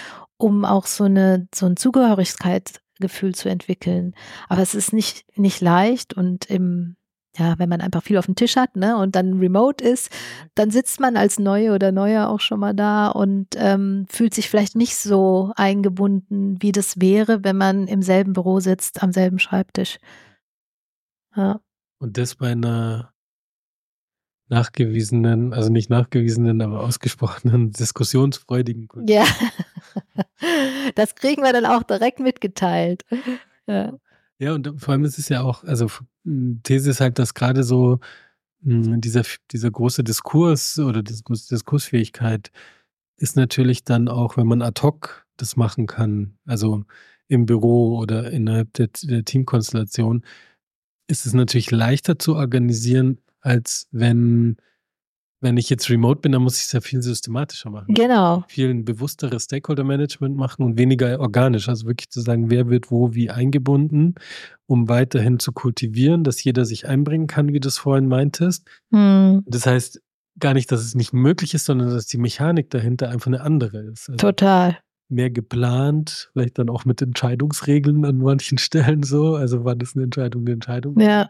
um auch so eine so ein Zugehörigkeitsgefühl zu entwickeln. Aber es ist nicht nicht leicht und im ja, wenn man einfach viel auf dem Tisch hat, ne, und dann remote ist, dann sitzt man als Neue oder Neuer auch schon mal da und ähm, fühlt sich vielleicht nicht so eingebunden, wie das wäre, wenn man im selben Büro sitzt, am selben Schreibtisch. Ja. Und das bei einer nachgewiesenen, also nicht nachgewiesenen, aber ausgesprochenen diskussionsfreudigen Kultur. Ja, das kriegen wir dann auch direkt mitgeteilt. Ja. Ja, und vor allem ist es ja auch, also These ist halt, dass gerade so hm, dieser, dieser große Diskurs oder Diskurs, Diskursfähigkeit ist natürlich dann auch, wenn man ad hoc das machen kann, also im Büro oder innerhalb der, der Teamkonstellation, ist es natürlich leichter zu organisieren, als wenn wenn ich jetzt remote bin, dann muss ich es ja viel systematischer machen. Genau. Viel bewussteres Stakeholder-Management machen und weniger organisch. Also wirklich zu sagen, wer wird wo wie eingebunden, um weiterhin zu kultivieren, dass jeder sich einbringen kann, wie du es vorhin meintest. Hm. Das heißt gar nicht, dass es nicht möglich ist, sondern dass die Mechanik dahinter einfach eine andere ist. Also Total. Mehr geplant, vielleicht dann auch mit Entscheidungsregeln an manchen Stellen so. Also wann ist eine Entscheidung eine Entscheidung? Ja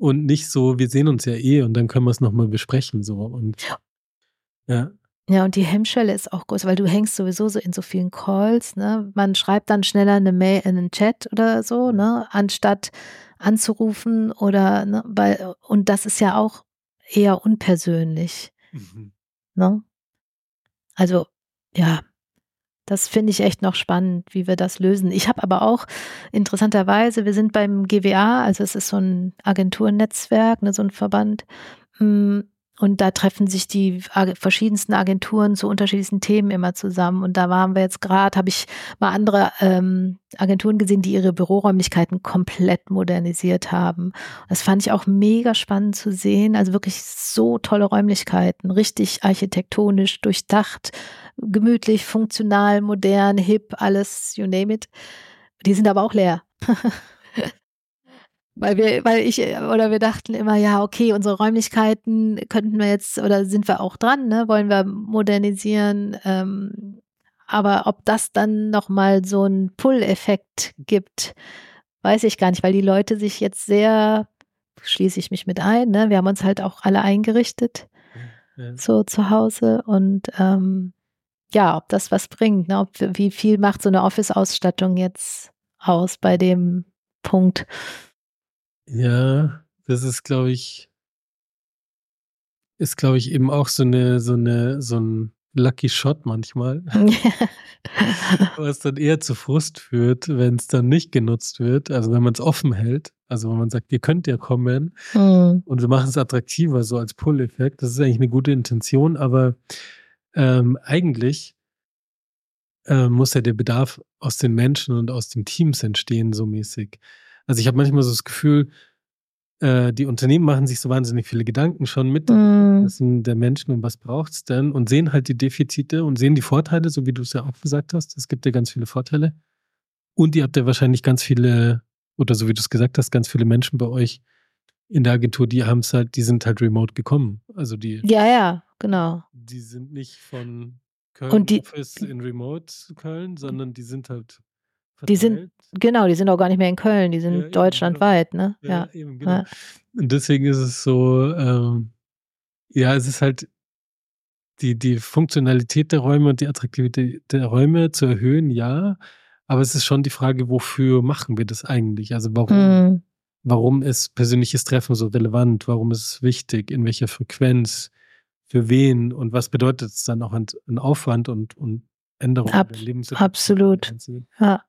und nicht so, wir sehen uns ja eh und dann können wir es nochmal besprechen. So. Und ja. Ja, und die Hemmschwelle ist auch groß, weil du hängst sowieso so in so vielen Calls, ne? Man schreibt dann schneller eine Mail in einen Chat oder so, ne? Anstatt anzurufen oder, ne? Weil, und das ist ja auch eher unpersönlich. Mhm. Ne? Also, ja, das finde ich echt noch spannend, wie wir das lösen. Ich habe aber auch interessanterweise, wir sind beim GWA, also es ist so ein Agenturnetzwerk, ne, so ein Verband. Mm, und da treffen sich die verschiedensten Agenturen zu unterschiedlichsten Themen immer zusammen. Und da waren wir jetzt gerade, habe ich mal andere ähm, Agenturen gesehen, die ihre Büroräumlichkeiten komplett modernisiert haben. Das fand ich auch mega spannend zu sehen. Also wirklich so tolle Räumlichkeiten, richtig architektonisch durchdacht, gemütlich, funktional, modern, hip, alles, you name it. Die sind aber auch leer. Weil wir, weil ich, oder wir dachten immer, ja, okay, unsere Räumlichkeiten könnten wir jetzt, oder sind wir auch dran, ne? Wollen wir modernisieren? Ähm, aber ob das dann nochmal so einen Pull-Effekt gibt, weiß ich gar nicht, weil die Leute sich jetzt sehr, schließe ich mich mit ein, ne? Wir haben uns halt auch alle eingerichtet, ja. so zu Hause und ähm, ja, ob das was bringt, ne? ob, wie viel macht so eine Office-Ausstattung jetzt aus bei dem Punkt? Ja, das ist, glaube ich, ist, glaube ich, eben auch so eine, so eine, so ein Lucky Shot manchmal. was dann eher zu Frust führt, wenn es dann nicht genutzt wird. Also wenn man es offen hält. Also wenn man sagt, ihr könnt ja kommen mhm. und wir machen es attraktiver, so als Pull-Effekt. Das ist eigentlich eine gute Intention, aber ähm, eigentlich äh, muss ja der Bedarf aus den Menschen und aus den Teams entstehen, so mäßig. Also ich habe manchmal so das Gefühl, äh, die Unternehmen machen sich so wahnsinnig viele Gedanken schon mit mm. der Menschen und was braucht es denn und sehen halt die Defizite und sehen die Vorteile, so wie du es ja auch gesagt hast. Es gibt ja ganz viele Vorteile. Und ihr habt ja wahrscheinlich ganz viele, oder so wie du es gesagt hast, ganz viele Menschen bei euch in der Agentur, die haben es halt, die sind halt remote gekommen. Also die. Ja, ja, genau. Die sind nicht von Köln und die, Office in Remote Köln, sondern die sind halt die sind, genau, die sind auch gar nicht mehr in Köln, die sind ja, deutschlandweit, ne? Ja, ja. Eben, genau. ja. Und deswegen ist es so, ähm, ja, es ist halt die, die Funktionalität der Räume und die Attraktivität der Räume zu erhöhen, ja. Aber es ist schon die Frage, wofür machen wir das eigentlich? Also warum, mhm. Warum ist persönliches Treffen so relevant? Warum ist es wichtig? In welcher Frequenz? Für wen? Und was bedeutet es dann auch an, an Aufwand und, und Änderungen Ab, der Lebenssituation? Absolut. Ja.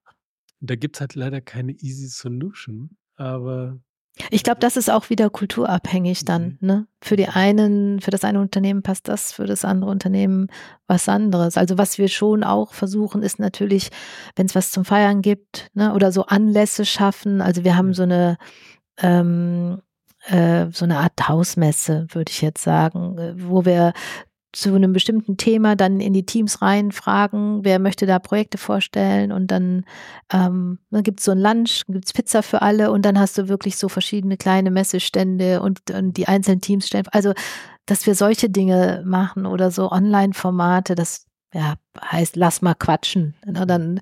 Da gibt es halt leider keine easy solution, aber. Ich glaube, das ist auch wieder kulturabhängig dann. Mhm. Ne? Für die einen, für das eine Unternehmen passt das, für das andere Unternehmen was anderes. Also was wir schon auch versuchen, ist natürlich, wenn es was zum Feiern gibt, ne, oder so Anlässe schaffen. Also wir haben so eine ähm, äh, so eine Art Hausmesse, würde ich jetzt sagen, äh, wo wir zu einem bestimmten Thema dann in die Teams reinfragen, wer möchte da Projekte vorstellen und dann, ähm, dann gibt es so ein Lunch, gibt es Pizza für alle und dann hast du wirklich so verschiedene kleine Messestände und, und die einzelnen Teams stellen. Also, dass wir solche Dinge machen oder so Online-Formate, das ja, heißt, lass mal quatschen. Na, dann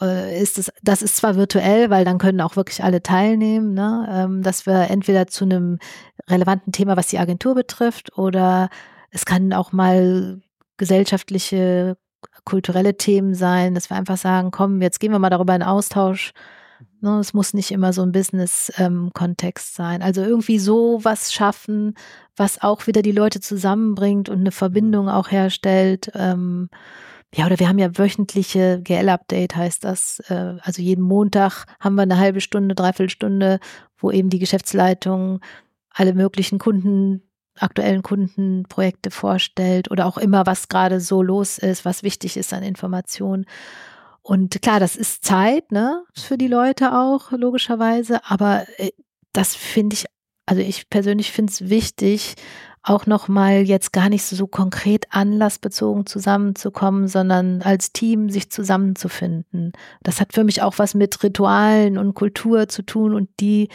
äh, ist es, das ist zwar virtuell, weil dann können auch wirklich alle teilnehmen, ne? ähm, dass wir entweder zu einem relevanten Thema, was die Agentur betrifft, oder es kann auch mal gesellschaftliche, kulturelle Themen sein, dass wir einfach sagen, komm, jetzt gehen wir mal darüber in Austausch. Ne? Es muss nicht immer so ein Business-Kontext ähm, sein. Also irgendwie so was schaffen, was auch wieder die Leute zusammenbringt und eine Verbindung auch herstellt. Ähm, ja, oder wir haben ja wöchentliche GL-Update, heißt das. Äh, also jeden Montag haben wir eine halbe Stunde, dreiviertel Stunde, wo eben die Geschäftsleitung alle möglichen Kunden, aktuellen Kundenprojekte vorstellt oder auch immer, was gerade so los ist, was wichtig ist an Informationen. Und klar, das ist Zeit, ne, für die Leute auch, logischerweise, aber äh, das finde ich, also ich persönlich finde es wichtig, auch nochmal jetzt gar nicht so konkret anlassbezogen zusammenzukommen, sondern als Team sich zusammenzufinden. Das hat für mich auch was mit Ritualen und Kultur zu tun und die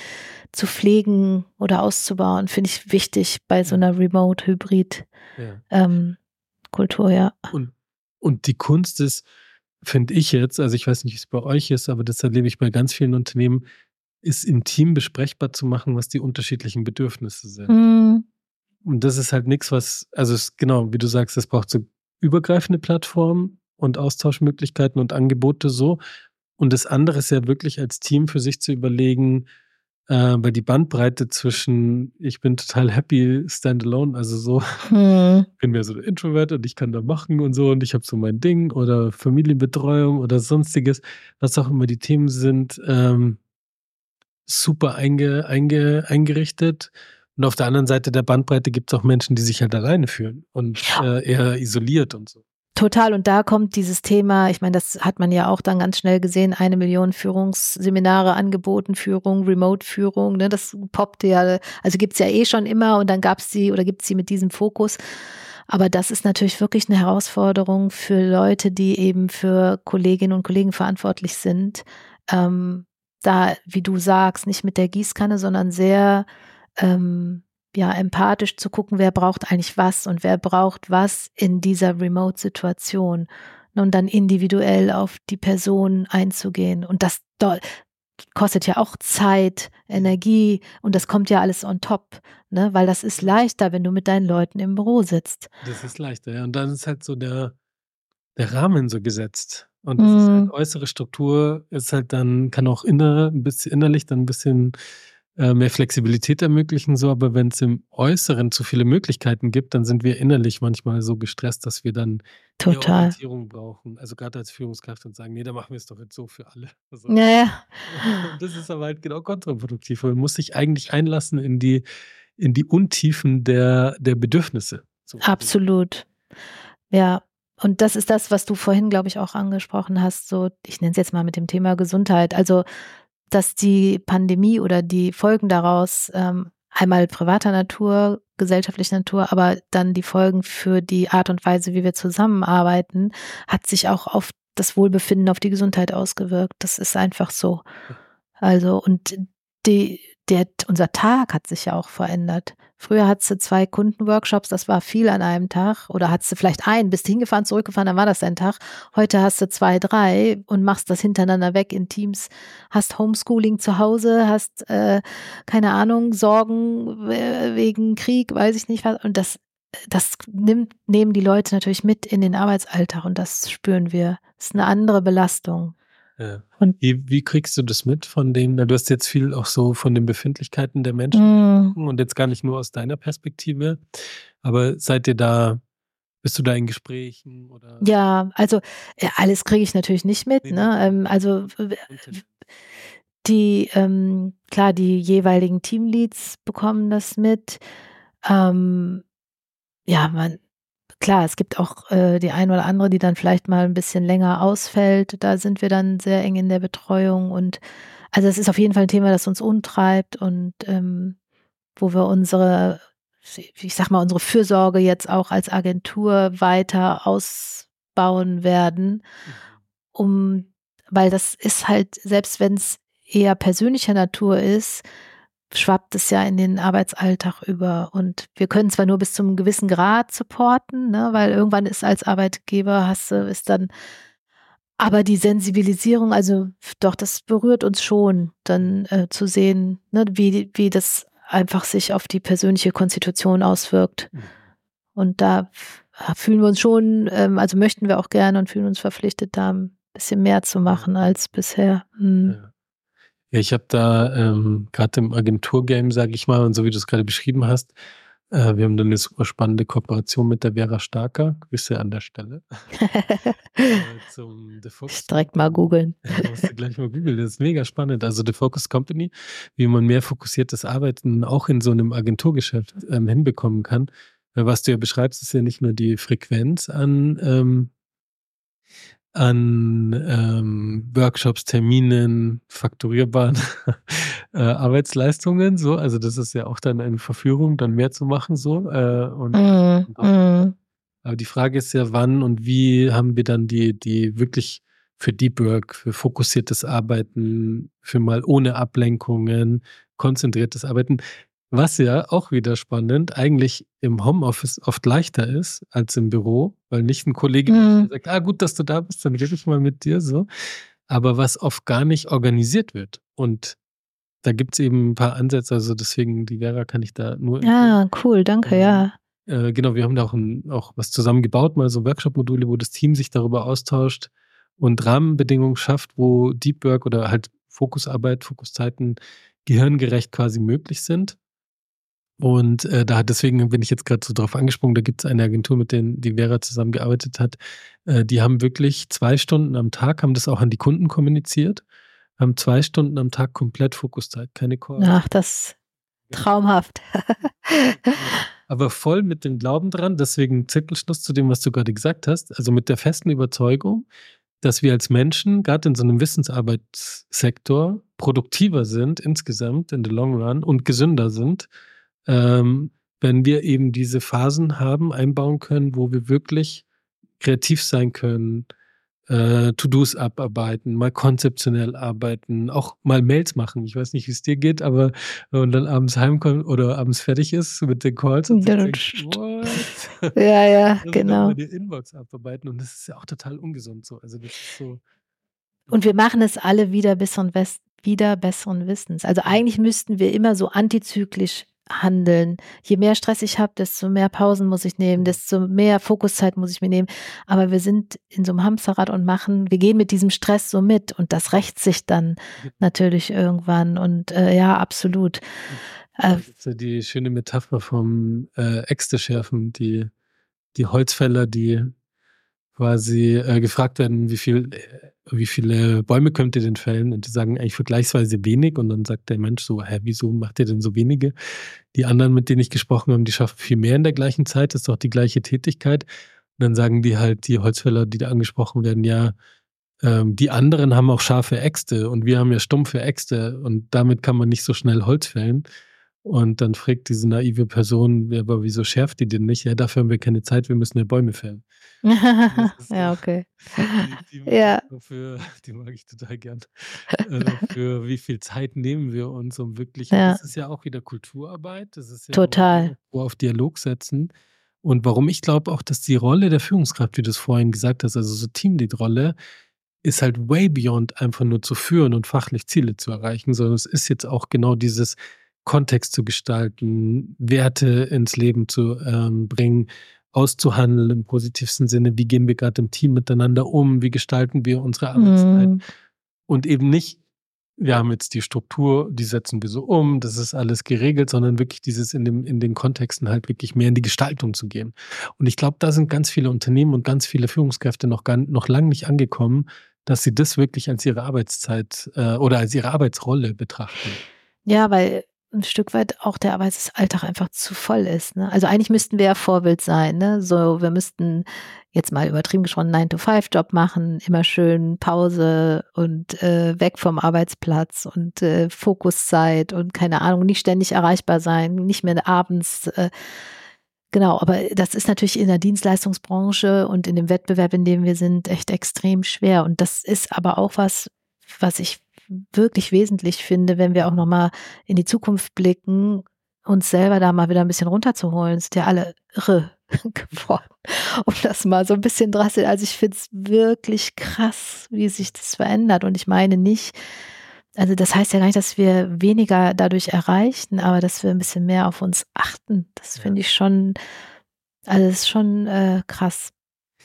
zu pflegen oder auszubauen, finde ich wichtig bei so einer Remote-Hybrid-Kultur, ja. Ähm, ja. Und, und die Kunst ist, finde ich jetzt, also ich weiß nicht, wie es bei euch ist, aber das erlebe ich bei ganz vielen Unternehmen, ist im Team besprechbar zu machen, was die unterschiedlichen Bedürfnisse sind. Mm. Und das ist halt nichts, was, also es, genau, wie du sagst, es braucht so übergreifende Plattformen und Austauschmöglichkeiten und Angebote so. Und das andere ist ja wirklich als Team für sich zu überlegen, äh, weil die Bandbreite zwischen ich bin total happy standalone, also so, hm. bin mir so ein Introvert und ich kann da machen und so und ich habe so mein Ding oder Familienbetreuung oder sonstiges, was auch immer die Themen sind, ähm, super einge, einge, eingerichtet und auf der anderen Seite der Bandbreite gibt es auch Menschen, die sich halt alleine fühlen und äh, eher isoliert und so. Total. Und da kommt dieses Thema, ich meine, das hat man ja auch dann ganz schnell gesehen, eine Million Führungsseminare angeboten, Führung, Remote-Führung, ne, das poppte ja, also gibt's ja eh schon immer und dann gab's sie oder gibt's sie mit diesem Fokus. Aber das ist natürlich wirklich eine Herausforderung für Leute, die eben für Kolleginnen und Kollegen verantwortlich sind. Ähm, da, wie du sagst, nicht mit der Gießkanne, sondern sehr ähm, ja, empathisch zu gucken, wer braucht eigentlich was und wer braucht was in dieser Remote-Situation und dann individuell auf die Person einzugehen. Und das kostet ja auch Zeit, Energie und das kommt ja alles on top, ne? weil das ist leichter, wenn du mit deinen Leuten im Büro sitzt. Das ist leichter, ja. Und dann ist halt so der, der Rahmen so gesetzt. Und das mm. ist halt mhm. äußere Struktur, ist halt dann, kann auch inner, ein bisschen innerlich dann ein bisschen mehr Flexibilität ermöglichen, so, aber wenn es im Äußeren zu viele Möglichkeiten gibt, dann sind wir innerlich manchmal so gestresst, dass wir dann Total. Orientierung brauchen. Also gerade als Führungskraft und sagen, nee, da machen wir es doch jetzt so für alle. Also, naja. Das ist aber halt genau kontraproduktiv. Man muss sich eigentlich einlassen in die, in die Untiefen der, der Bedürfnisse. So. Absolut. Ja, und das ist das, was du vorhin, glaube ich, auch angesprochen hast. So, ich nenne es jetzt mal mit dem Thema Gesundheit. Also dass die Pandemie oder die Folgen daraus ähm, einmal privater Natur, gesellschaftlicher Natur, aber dann die Folgen für die Art und Weise, wie wir zusammenarbeiten, hat sich auch auf das Wohlbefinden, auf die Gesundheit ausgewirkt. Das ist einfach so. Also, und die, der, unser Tag hat sich ja auch verändert. Früher hattest du zwei Kundenworkshops, das war viel an einem Tag. Oder hattest du vielleicht einen, bist hingefahren, zurückgefahren, dann war das dein Tag. Heute hast du zwei, drei und machst das hintereinander weg in Teams. Hast Homeschooling zu Hause, hast, äh, keine Ahnung, Sorgen äh, wegen Krieg, weiß ich nicht was. Und das, das nimmt, nehmen die Leute natürlich mit in den Arbeitsalltag und das spüren wir. Das ist eine andere Belastung. Ja. Wie, wie, kriegst du das mit von den, du hast jetzt viel auch so von den Befindlichkeiten der Menschen mm. und jetzt gar nicht nur aus deiner Perspektive, aber seid ihr da, bist du da in Gesprächen oder? Ja, also alles kriege ich natürlich nicht mit, nee, ne? Ähm, also die, ähm, klar, die jeweiligen Teamleads bekommen das mit. Ähm, ja, man, klar, es gibt auch äh, die ein oder andere, die dann vielleicht mal ein bisschen länger ausfällt. Da sind wir dann sehr eng in der Betreuung und also es ist auf jeden Fall ein Thema, das uns umtreibt und ähm, wo wir unsere, ich sag mal, unsere Fürsorge jetzt auch als Agentur weiter ausbauen werden, mhm. um, weil das ist halt, selbst wenn es eher persönlicher Natur ist, schwappt es ja in den Arbeitsalltag über. Und wir können zwar nur bis zum einem gewissen Grad supporten, ne, weil irgendwann ist als Arbeitgeber, hast du, ist dann, aber die Sensibilisierung, also doch, das berührt uns schon, dann äh, zu sehen, ne, wie, wie das einfach sich auf die persönliche Konstitution auswirkt. Mhm. Und da fühlen wir uns schon, ähm, also möchten wir auch gerne und fühlen uns verpflichtet, da ein bisschen mehr zu machen als bisher. Mhm. Ja. Ja, ich habe da ähm, gerade im Agenturgame, sage ich mal, und so wie du es gerade beschrieben hast, äh, wir haben dann eine super spannende Kooperation mit der Vera Starker. Grüße an der Stelle. äh, zum The Focus Direkt mal googeln. Musst du gleich mal googeln. Das ist mega spannend. Also The Focus Company, wie man mehr fokussiertes Arbeiten auch in so einem Agenturgeschäft ähm, hinbekommen kann. Weil was du ja beschreibst, ist ja nicht nur die Frequenz an ähm, an ähm, Workshops, Terminen, fakturierbaren äh, Arbeitsleistungen. So, also das ist ja auch dann eine Verführung, dann mehr zu machen. So äh, und, mm, und mm. aber die Frage ist ja, wann und wie haben wir dann die die wirklich für Deep Work, für fokussiertes Arbeiten, für mal ohne Ablenkungen, konzentriertes Arbeiten. Was ja auch wieder spannend, eigentlich im Homeoffice oft leichter ist als im Büro, weil nicht ein Kollege mhm. sagt, ah gut, dass du da bist, dann rede ich mal mit dir so. Aber was oft gar nicht organisiert wird. Und da gibt es eben ein paar Ansätze, also deswegen, die Vera kann ich da nur. Ah, cool, danke, ähm, ja. Äh, genau, wir haben da auch, ein, auch was zusammengebaut, mal so Workshop-Module, wo das Team sich darüber austauscht und Rahmenbedingungen schafft, wo Deep Work oder halt Fokusarbeit, Fokuszeiten gehirngerecht quasi möglich sind. Und äh, da deswegen bin ich jetzt gerade so drauf angesprungen, da gibt es eine Agentur, mit der die Vera zusammengearbeitet hat. Äh, die haben wirklich zwei Stunden am Tag, haben das auch an die Kunden kommuniziert, haben zwei Stunden am Tag komplett Fokuszeit, keine Calls. Ach, das traumhaft. Aber voll mit dem Glauben dran, deswegen Zirkelschluss zu dem, was du gerade gesagt hast, also mit der festen Überzeugung, dass wir als Menschen, gerade in so einem Wissensarbeitssektor, produktiver sind insgesamt in the long run und gesünder sind ähm, wenn wir eben diese Phasen haben, einbauen können, wo wir wirklich kreativ sein können, äh, To-Dos abarbeiten, mal konzeptionell arbeiten, auch mal Mails machen. Ich weiß nicht, wie es dir geht, aber man dann abends heimkommt oder abends fertig ist mit den Calls und ja, denkt, what? ja, ja, also genau. Die Inbox abarbeiten und das ist ja auch total ungesund so. Also das ist so. Und wir machen es alle wieder besseren, wieder besseren Wissens. Also eigentlich müssten wir immer so antizyklisch handeln. Je mehr Stress ich habe, desto mehr Pausen muss ich nehmen, desto mehr Fokuszeit muss ich mir nehmen. Aber wir sind in so einem Hamsterrad und machen, wir gehen mit diesem Stress so mit und das rächt sich dann natürlich irgendwann. Und äh, ja, absolut. Äh, ja die schöne Metapher vom äh, Äxte schärfen, die, die Holzfäller, die quasi äh, gefragt werden, wie viel, äh, wie viele Bäume könnt ihr denn fällen? Und die sagen eigentlich vergleichsweise wenig. Und dann sagt der Mensch so, hä, wieso macht ihr denn so wenige? Die anderen, mit denen ich gesprochen habe, die schaffen viel mehr in der gleichen Zeit, das ist doch die gleiche Tätigkeit. Und dann sagen die halt, die Holzfäller, die da angesprochen werden, ja, ähm, die anderen haben auch scharfe Äxte und wir haben ja stumpfe Äxte und damit kann man nicht so schnell Holz fällen. Und dann fragt diese naive Person, ja, aber wieso schärft die denn nicht? Ja, dafür haben wir keine Zeit, wir müssen ja Bäume fällen. ja, okay. Die, die, ja. Für, die mag ich total gern. Also für wie viel Zeit nehmen wir uns, um wirklich, ja. das ist ja auch wieder Kulturarbeit, das ist ja total wo auf Dialog setzen. Und warum ich glaube auch, dass die Rolle der Führungskraft, wie du es vorhin gesagt hast, also so Teamlead-Rolle, ist halt way beyond einfach nur zu führen und fachlich Ziele zu erreichen, sondern es ist jetzt auch genau dieses, Kontext zu gestalten, Werte ins Leben zu ähm, bringen, auszuhandeln im positivsten Sinne. Wie gehen wir gerade im Team miteinander um? Wie gestalten wir unsere Arbeitszeit? Mm. Und eben nicht, wir haben jetzt die Struktur, die setzen wir so um, das ist alles geregelt, sondern wirklich dieses in, dem, in den Kontexten halt wirklich mehr in die Gestaltung zu gehen. Und ich glaube, da sind ganz viele Unternehmen und ganz viele Führungskräfte noch, gar, noch lang nicht angekommen, dass sie das wirklich als ihre Arbeitszeit äh, oder als ihre Arbeitsrolle betrachten. Ja, weil ein Stück weit auch der Arbeitsalltag einfach zu voll ist. Ne? Also eigentlich müssten wir ja Vorbild sein. Ne? So, wir müssten jetzt mal übertrieben gesprochen 9-to-5-Job machen, immer schön Pause und äh, weg vom Arbeitsplatz und äh, Fokuszeit und keine Ahnung, nicht ständig erreichbar sein, nicht mehr abends. Äh, genau, aber das ist natürlich in der Dienstleistungsbranche und in dem Wettbewerb, in dem wir sind, echt extrem schwer. Und das ist aber auch was, was ich wirklich wesentlich finde, wenn wir auch nochmal in die Zukunft blicken, uns selber da mal wieder ein bisschen runterzuholen. Sind ja alle irre geworden, um das mal so ein bisschen drastisch. Also ich finde es wirklich krass, wie sich das verändert. Und ich meine nicht, also das heißt ja gar nicht, dass wir weniger dadurch erreichen, aber dass wir ein bisschen mehr auf uns achten. Das finde ich schon, also das ist schon äh, krass.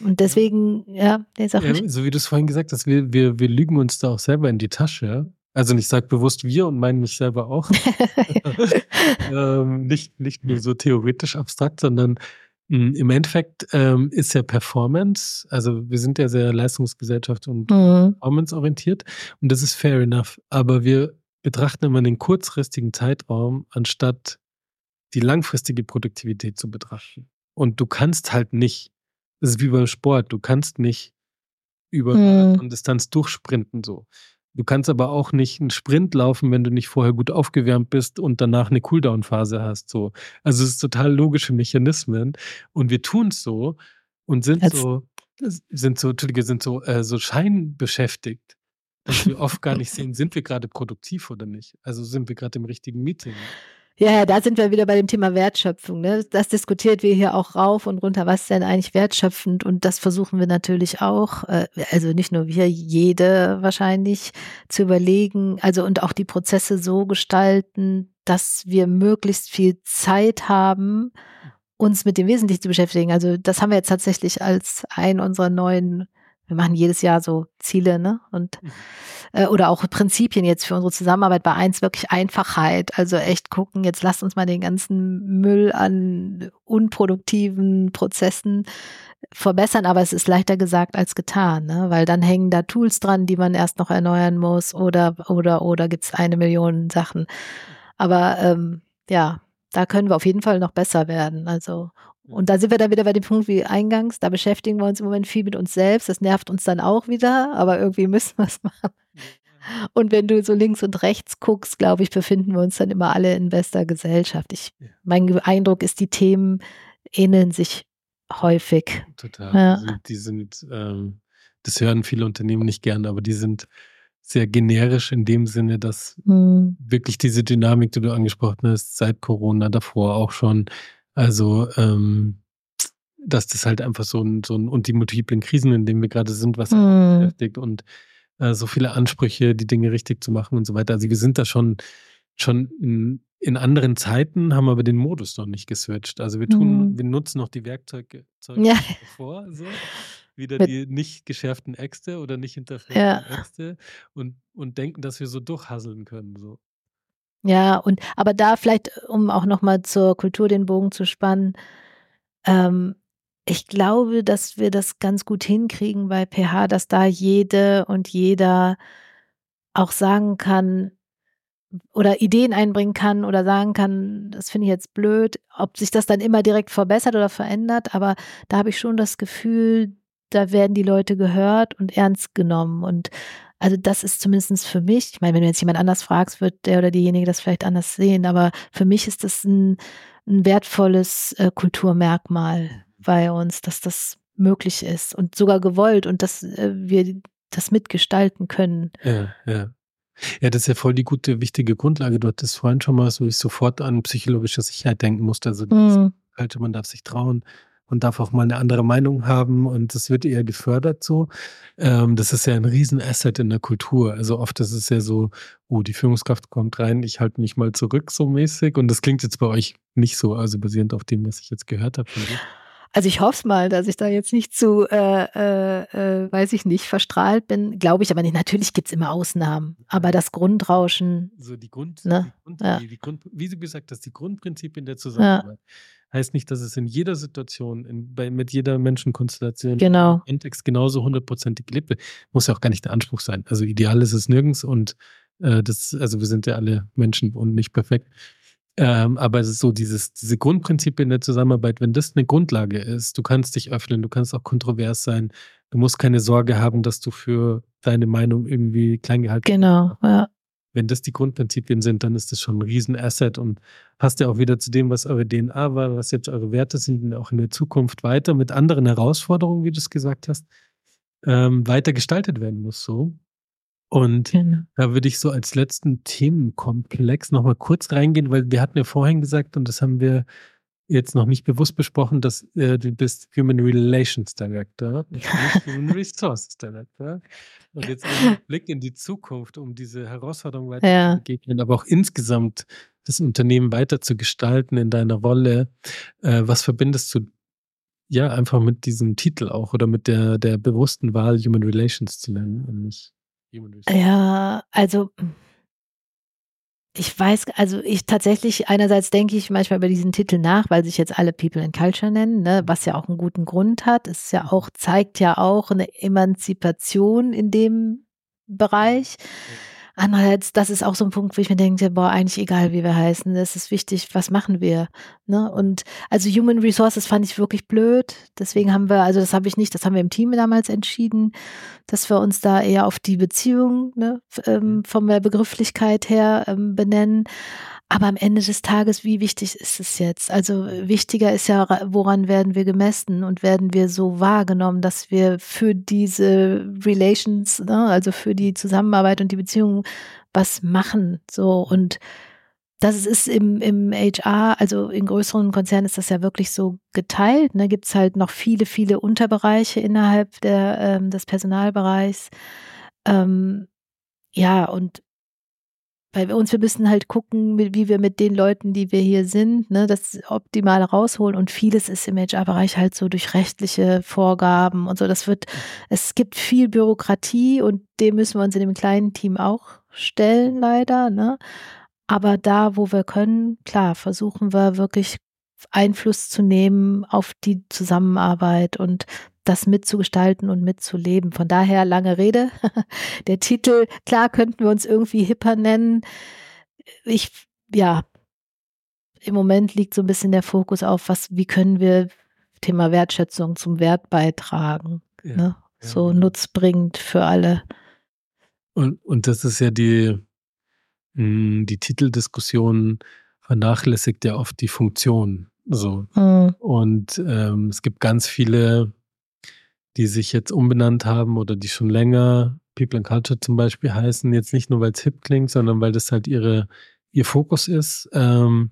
Und deswegen, ja, nee, sag ja, So wie du es vorhin gesagt hast, wir, wir, wir lügen uns da auch selber in die Tasche. Also ich sage bewusst wir und meine mich selber auch. ähm, nicht, nicht nur so theoretisch abstrakt, sondern mh, hm, im Endeffekt ähm, ist ja Performance, also wir sind ja sehr Leistungsgesellschaft und mhm. performanceorientiert und das ist fair enough. Aber wir betrachten immer den kurzfristigen Zeitraum, anstatt die langfristige Produktivität zu betrachten. Und du kannst halt nicht das ist wie beim Sport. Du kannst nicht über hm. Distanz durchsprinten so. Du kannst aber auch nicht einen Sprint laufen, wenn du nicht vorher gut aufgewärmt bist und danach eine Cooldown-Phase hast. So. Also es ist total logische Mechanismen. Und wir tun es so und sind Jetzt. so, sind so, Entschuldige, sind so, äh, so scheinbeschäftigt, dass wir oft gar nicht sehen, sind wir gerade produktiv oder nicht. Also sind wir gerade im richtigen Meeting. Ja, da sind wir wieder bei dem Thema Wertschöpfung. Ne? Das diskutiert wir hier auch rauf und runter. Was ist denn eigentlich wertschöpfend? Und das versuchen wir natürlich auch, äh, also nicht nur wir, jede wahrscheinlich zu überlegen, also und auch die Prozesse so gestalten, dass wir möglichst viel Zeit haben, uns mit dem Wesentlichen zu beschäftigen. Also das haben wir jetzt tatsächlich als ein unserer neuen wir machen jedes Jahr so Ziele, ne? Und mhm. äh, oder auch Prinzipien jetzt für unsere Zusammenarbeit. Bei eins wirklich Einfachheit. Also echt gucken, jetzt lasst uns mal den ganzen Müll an unproduktiven Prozessen verbessern, aber es ist leichter gesagt als getan, ne? weil dann hängen da Tools dran, die man erst noch erneuern muss oder oder oder gibt's eine Million Sachen. Aber ähm, ja, da können wir auf jeden Fall noch besser werden. Also und da sind wir dann wieder bei dem Punkt wie eingangs, da beschäftigen wir uns im Moment viel mit uns selbst. Das nervt uns dann auch wieder, aber irgendwie müssen wir es machen. Und wenn du so links und rechts guckst, glaube ich, befinden wir uns dann immer alle in bester Gesellschaft. Ich, mein Eindruck ist, die Themen ähneln sich häufig. Total. Ja. Die sind, ähm, das hören viele Unternehmen nicht gern, aber die sind sehr generisch in dem Sinne, dass mhm. wirklich diese Dynamik, die du angesprochen hast, seit Corona davor auch schon also, ähm, dass das halt einfach so ein, so ein, und die multiplen Krisen, in denen wir gerade sind, was mm. beschäftigt und äh, so viele Ansprüche, die Dinge richtig zu machen und so weiter. Also wir sind da schon, schon in, in anderen Zeiten, haben aber den Modus noch nicht geswitcht. Also wir tun, mm. wir nutzen noch die Werkzeuge ja. vor, so. Wieder Mit die nicht geschärften Äxte oder nicht hinterfragten ja. Äxte und, und denken, dass wir so durchhasseln können. So. Ja, und aber da vielleicht, um auch nochmal zur Kultur den Bogen zu spannen, ähm, ich glaube, dass wir das ganz gut hinkriegen bei PH, dass da jede und jeder auch sagen kann oder Ideen einbringen kann oder sagen kann, das finde ich jetzt blöd, ob sich das dann immer direkt verbessert oder verändert, aber da habe ich schon das Gefühl, da werden die Leute gehört und ernst genommen. Und also das ist zumindest für mich, ich meine, wenn du jetzt jemand anders fragst, wird der oder diejenige das vielleicht anders sehen, aber für mich ist das ein, ein wertvolles äh, Kulturmerkmal bei uns, dass das möglich ist und sogar gewollt und dass äh, wir das mitgestalten können. Ja, ja. Ja, das ist ja voll die gute, wichtige Grundlage. Du hattest vorhin schon mal so, ich sofort an psychologische Sicherheit denken musste. Also, mhm. man darf sich trauen, und darf auch mal eine andere Meinung haben und das wird eher gefördert so. Ähm, das ist ja ein Riesenasset in der Kultur. Also oft ist es ja so, oh, die Führungskraft kommt rein, ich halte mich mal zurück so mäßig und das klingt jetzt bei euch nicht so, also basierend auf dem, was ich jetzt gehört habe. Also ich hoffe mal, dass ich da jetzt nicht zu, äh, äh, äh, weiß ich nicht, verstrahlt bin. Glaube ich aber nicht. Natürlich gibt es immer Ausnahmen. Aber das Grundrauschen. So die Grund, ne? die Grund, ja. die, die Grund wie du gesagt hast, die Grundprinzipien der Zusammenarbeit. Ja heißt nicht, dass es in jeder Situation, in, bei, mit jeder Menschenkonstellation genau. im Kontext genauso hundertprozentig gelebt wird. Muss ja auch gar nicht der Anspruch sein. Also ideal ist es nirgends und äh, das, also wir sind ja alle Menschen und nicht perfekt. Ähm, aber es ist so, dieses, diese Grundprinzipien der Zusammenarbeit, wenn das eine Grundlage ist, du kannst dich öffnen, du kannst auch kontrovers sein, du musst keine Sorge haben, dass du für deine Meinung irgendwie klein gehalten wirst. Genau, ja wenn das die Grundprinzipien sind, dann ist das schon ein Riesenasset und passt ja auch wieder zu dem, was eure DNA war, was jetzt eure Werte sind, auch in der Zukunft weiter mit anderen Herausforderungen, wie du es gesagt hast, ähm, weiter gestaltet werden muss. So. Und genau. da würde ich so als letzten Themenkomplex nochmal kurz reingehen, weil wir hatten ja vorhin gesagt, und das haben wir jetzt noch nicht bewusst besprochen, dass äh, du bist Human Relations Director, Human Resources Director. Und jetzt ein Blick in die Zukunft, um diese Herausforderung weiter ja. zu begegnen, aber auch insgesamt das Unternehmen weiter zu gestalten in deiner Rolle. Äh, was verbindest du ja einfach mit diesem Titel auch oder mit der, der bewussten Wahl, Human Relations zu nennen und nicht ja, also ich weiß, also ich tatsächlich, einerseits denke ich manchmal über diesen Titel nach, weil sich jetzt alle People in Culture nennen, ne, was ja auch einen guten Grund hat. Es ja auch, zeigt ja auch eine Emanzipation in dem Bereich. Andererseits, das ist auch so ein Punkt, wo ich mir denke, boah, eigentlich egal, wie wir heißen, es ist wichtig, was machen wir. Ne? Und also Human Resources fand ich wirklich blöd. Deswegen haben wir, also das habe ich nicht, das haben wir im Team damals entschieden, dass wir uns da eher auf die Beziehung ne, ähm, von der Begrifflichkeit her ähm, benennen. Aber am Ende des Tages, wie wichtig ist es jetzt? Also wichtiger ist ja, woran werden wir gemessen und werden wir so wahrgenommen, dass wir für diese Relations, ne, also für die Zusammenarbeit und die Beziehung was machen. So und das ist im, im HR, also in größeren Konzernen ist das ja wirklich so geteilt. Ne? Gibt es halt noch viele, viele Unterbereiche innerhalb der, ähm, des Personalbereichs. Ähm, ja, und bei uns, wir müssen halt gucken, wie wir mit den Leuten, die wir hier sind, ne, das optimal rausholen. Und vieles ist im HR-Bereich halt so durch rechtliche Vorgaben und so. Das wird, es gibt viel Bürokratie und dem müssen wir uns in dem kleinen Team auch stellen, leider. Ne? Aber da, wo wir können, klar, versuchen wir wirklich Einfluss zu nehmen auf die Zusammenarbeit und das mitzugestalten und mitzuleben. Von daher lange Rede. Der Titel, klar könnten wir uns irgendwie hipper nennen. Ich, ja, im Moment liegt so ein bisschen der Fokus auf, was, wie können wir Thema Wertschätzung zum Wert beitragen. Ja, ne? ja, so ja. Nutzbringend für alle. Und, und das ist ja die, hm, die Titeldiskussion vernachlässigt ja oft die Funktion. So. Mhm. Und ähm, es gibt ganz viele die sich jetzt umbenannt haben oder die schon länger People and Culture zum Beispiel heißen, jetzt nicht nur, weil es hip klingt, sondern weil das halt ihre, ihr Fokus ist. Ähm,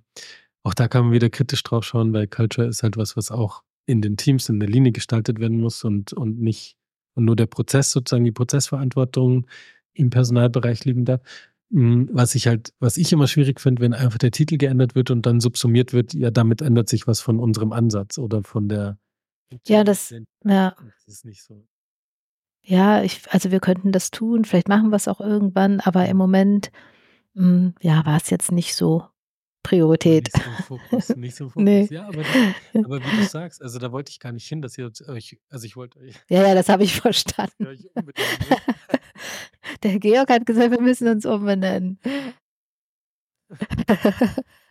auch da kann man wieder kritisch drauf schauen, weil Culture ist halt was, was auch in den Teams in der Linie gestaltet werden muss und, und nicht und nur der Prozess sozusagen, die Prozessverantwortung im Personalbereich liegen darf. Hm, was ich halt, was ich immer schwierig finde, wenn einfach der Titel geändert wird und dann subsumiert wird, ja, damit ändert sich was von unserem Ansatz oder von der, ja, das, ja. Das ist nicht so. Ja, ich, also wir könnten das tun, vielleicht machen wir es auch irgendwann, aber im Moment, mh, hm, ja, war es jetzt nicht so Priorität. Nicht so Fokus, nicht so Fokus. Nee. Ja, aber, das, aber, wie du sagst, also da wollte ich gar nicht hin, dass ihr euch, also ich wollte euch. Ja, ja, das habe ich verstanden. Der Georg hat gesagt, wir müssen uns umbenennen.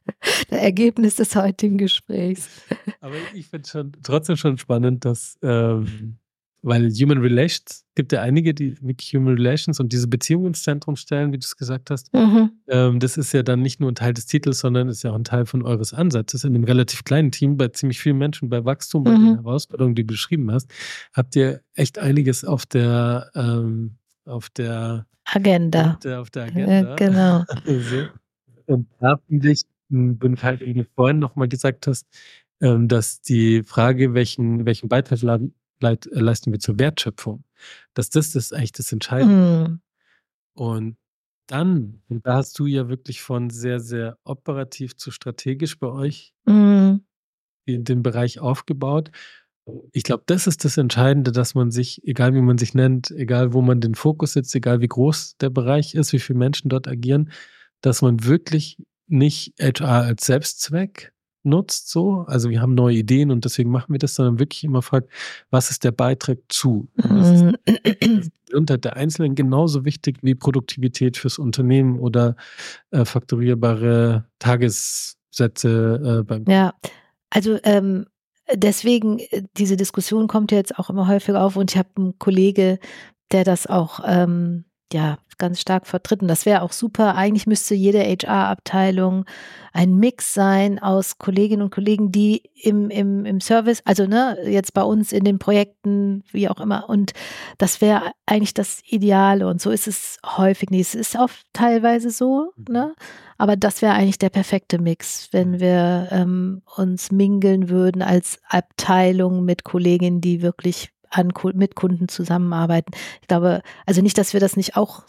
Das Ergebnis des heutigen Gesprächs. Aber ich finde schon trotzdem schon spannend, dass, ähm, weil Human Relations, gibt ja einige, die wirklich Human Relations und diese Beziehungen ins Zentrum stellen, wie du es gesagt hast. Mhm. Ähm, das ist ja dann nicht nur ein Teil des Titels, sondern ist ja auch ein Teil von eures Ansatzes. In einem relativ kleinen Team, bei ziemlich vielen Menschen, bei Wachstum, bei mhm. den Herausforderungen, die du beschrieben hast, habt ihr echt einiges auf der, ähm, auf der Agenda. Auf der, auf der Agenda. Ja, genau. und da finde ich, bin halt, wie du vorhin nochmal gesagt hast, ähm, dass die Frage, welchen, welchen Beitrag leisten wir zur Wertschöpfung, dass das, das eigentlich das Entscheidende mhm. Und dann, und da hast du ja wirklich von sehr, sehr operativ zu strategisch bei euch mhm. in den Bereich aufgebaut. Ich glaube, das ist das Entscheidende, dass man sich, egal wie man sich nennt, egal wo man den Fokus setzt, egal wie groß der Bereich ist, wie viele Menschen dort agieren, dass man wirklich nicht HR als Selbstzweck nutzt, so. Also wir haben neue Ideen und deswegen machen wir das, sondern wirklich immer fragt, was ist der Beitrag zu? Mhm. unter der Einzelnen genauso wichtig wie Produktivität fürs Unternehmen oder äh, fakturierbare Tagessätze äh, beim. Ja, also ähm, deswegen, äh, diese Diskussion kommt jetzt auch immer häufiger auf und ich habe einen Kollege, der das auch ähm, ja, ganz stark vertreten. Das wäre auch super. Eigentlich müsste jede HR-Abteilung ein Mix sein aus Kolleginnen und Kollegen, die im, im, im Service, also ne, jetzt bei uns in den Projekten, wie auch immer. Und das wäre eigentlich das Ideale. Und so ist es häufig nicht. Es ist auch teilweise so, mhm. ne? Aber das wäre eigentlich der perfekte Mix, wenn mhm. wir ähm, uns mingeln würden als Abteilung mit Kolleginnen, die wirklich an, mit Kunden zusammenarbeiten. Ich glaube, also nicht, dass wir das nicht auch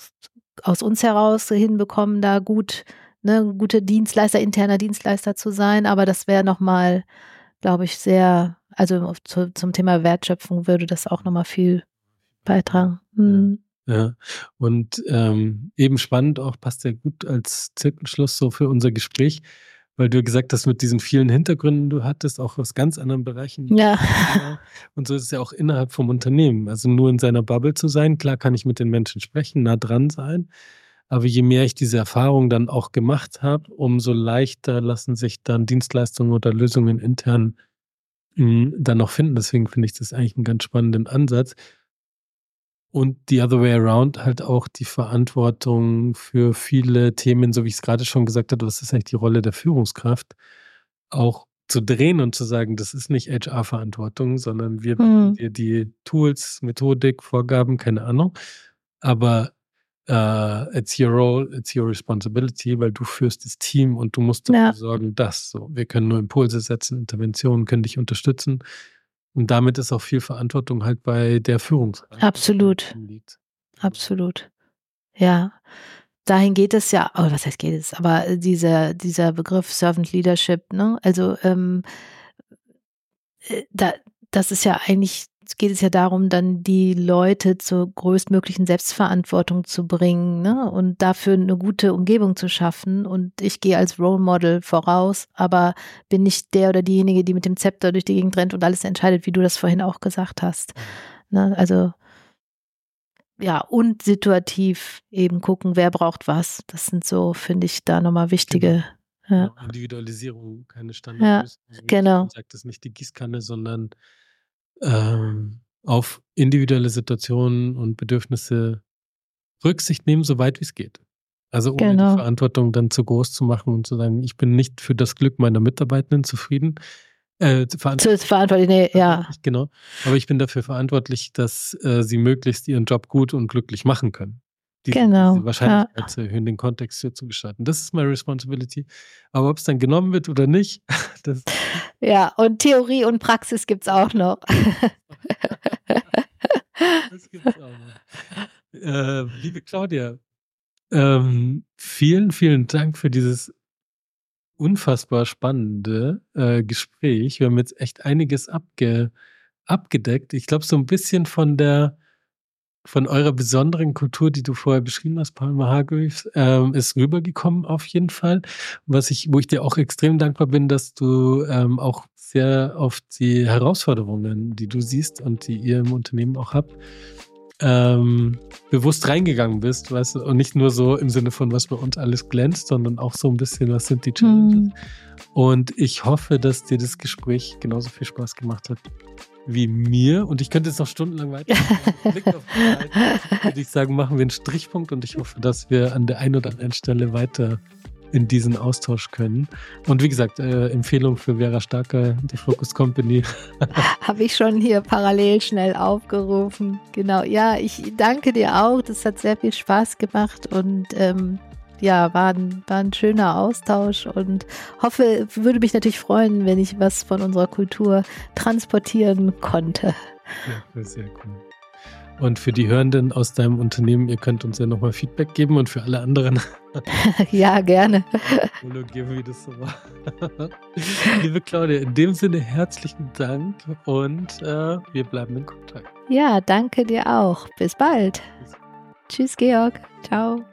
aus uns heraus hinbekommen, da gut, ne, gute Dienstleister, interner Dienstleister zu sein, aber das wäre nochmal, glaube ich, sehr, also zu, zum Thema Wertschöpfung würde das auch nochmal viel beitragen. Mhm. Ja. ja. und ähm, eben spannend auch, passt ja gut als Zirkelschluss so für unser Gespräch weil du gesagt hast, mit diesen vielen Hintergründen, du hattest auch aus ganz anderen Bereichen. Ja. Und so ist es ja auch innerhalb vom Unternehmen. Also nur in seiner Bubble zu sein, klar kann ich mit den Menschen sprechen, nah dran sein. Aber je mehr ich diese Erfahrung dann auch gemacht habe, umso leichter lassen sich dann Dienstleistungen oder Lösungen intern mh, hm, dann noch finden. Deswegen finde ich das eigentlich einen ganz spannenden Ansatz und the other way around halt auch die Verantwortung für viele Themen, so wie ich es gerade schon gesagt habe, was ist eigentlich die Rolle der Führungskraft, auch zu drehen und zu sagen, das ist nicht HR-Verantwortung, sondern wir mhm. dir die Tools, Methodik, Vorgaben, keine Ahnung. Aber uh, it's your role, it's your responsibility, weil du führst das Team und du musst dafür ja. sorgen, dass so. Wir können nur Impulse setzen, Interventionen können dich unterstützen. Und damit ist auch viel Verantwortung halt bei der Führungskraft. Absolut. Absolut. Ja. Dahin geht es ja, oh, was heißt geht es? Aber dieser, dieser Begriff Servant Leadership, ne? Also ähm, äh, da, das ist ja eigentlich geht es ja darum, dann die Leute zur größtmöglichen Selbstverantwortung zu bringen ne? und dafür eine gute Umgebung zu schaffen. Und ich gehe als Role Model voraus, aber bin nicht der oder diejenige, die mit dem Zepter durch die Gegend rennt und alles entscheidet, wie du das vorhin auch gesagt hast. Ne? Also ja, und situativ eben gucken, wer braucht was. Das sind so, finde ich, da nochmal wichtige. Genau. Ja. Individualisierung, keine Standardlösung. Ja, genau. Man sagt es nicht die Gießkanne, sondern ähm, auf individuelle Situationen und Bedürfnisse Rücksicht nehmen, so weit wie es geht. Also ohne genau. die Verantwortung dann zu groß zu machen und zu sagen, ich bin nicht für das Glück meiner Mitarbeitenden zufrieden. Äh, verantwortlich, verantwortlich nee, ja. Genau. Aber ich bin dafür verantwortlich, dass äh, sie möglichst ihren Job gut und glücklich machen können diese, genau. diese Wahrscheinlichkeit ja. zu erhöhen, den Kontext hier zu gestalten. Das ist meine Responsibility. Aber ob es dann genommen wird oder nicht, das. Ja, und Theorie und Praxis gibt es auch noch. das gibt es auch noch. Äh, liebe Claudia, ähm, vielen, vielen Dank für dieses unfassbar spannende äh, Gespräch. Wir haben jetzt echt einiges abge, abgedeckt. Ich glaube, so ein bisschen von der von eurer besonderen Kultur, die du vorher beschrieben hast, Palmer Hargreaves, ähm, ist rübergekommen auf jeden Fall. Was ich, wo ich dir auch extrem dankbar bin, dass du ähm, auch sehr auf die Herausforderungen, die du siehst und die ihr im Unternehmen auch habt, ähm, bewusst reingegangen bist, weißt du, und nicht nur so im Sinne von, was bei uns alles glänzt, sondern auch so ein bisschen, was sind die Challenges. Mm. Und ich hoffe, dass dir das Gespräch genauso viel Spaß gemacht hat wie mir. Und ich könnte jetzt noch stundenlang weiter. würde ich sagen, machen wir einen Strichpunkt und ich hoffe, dass wir an der einen oder anderen Stelle weiter in diesen Austausch können. Und wie gesagt, äh, Empfehlung für Vera Starker, die Focus Company. Habe ich schon hier parallel schnell aufgerufen. Genau, ja, ich danke dir auch. Das hat sehr viel Spaß gemacht und ähm, ja, war ein, war ein schöner Austausch und hoffe, würde mich natürlich freuen, wenn ich was von unserer Kultur transportieren konnte. Ja, sehr cool. Und für die Hörenden aus deinem Unternehmen, ihr könnt uns ja nochmal Feedback geben und für alle anderen. ja, gerne. geben, wie das so war. Liebe Claudia, in dem Sinne herzlichen Dank und äh, wir bleiben in Kontakt. Ja, danke dir auch. Bis bald. Tschüss, Georg. Ciao.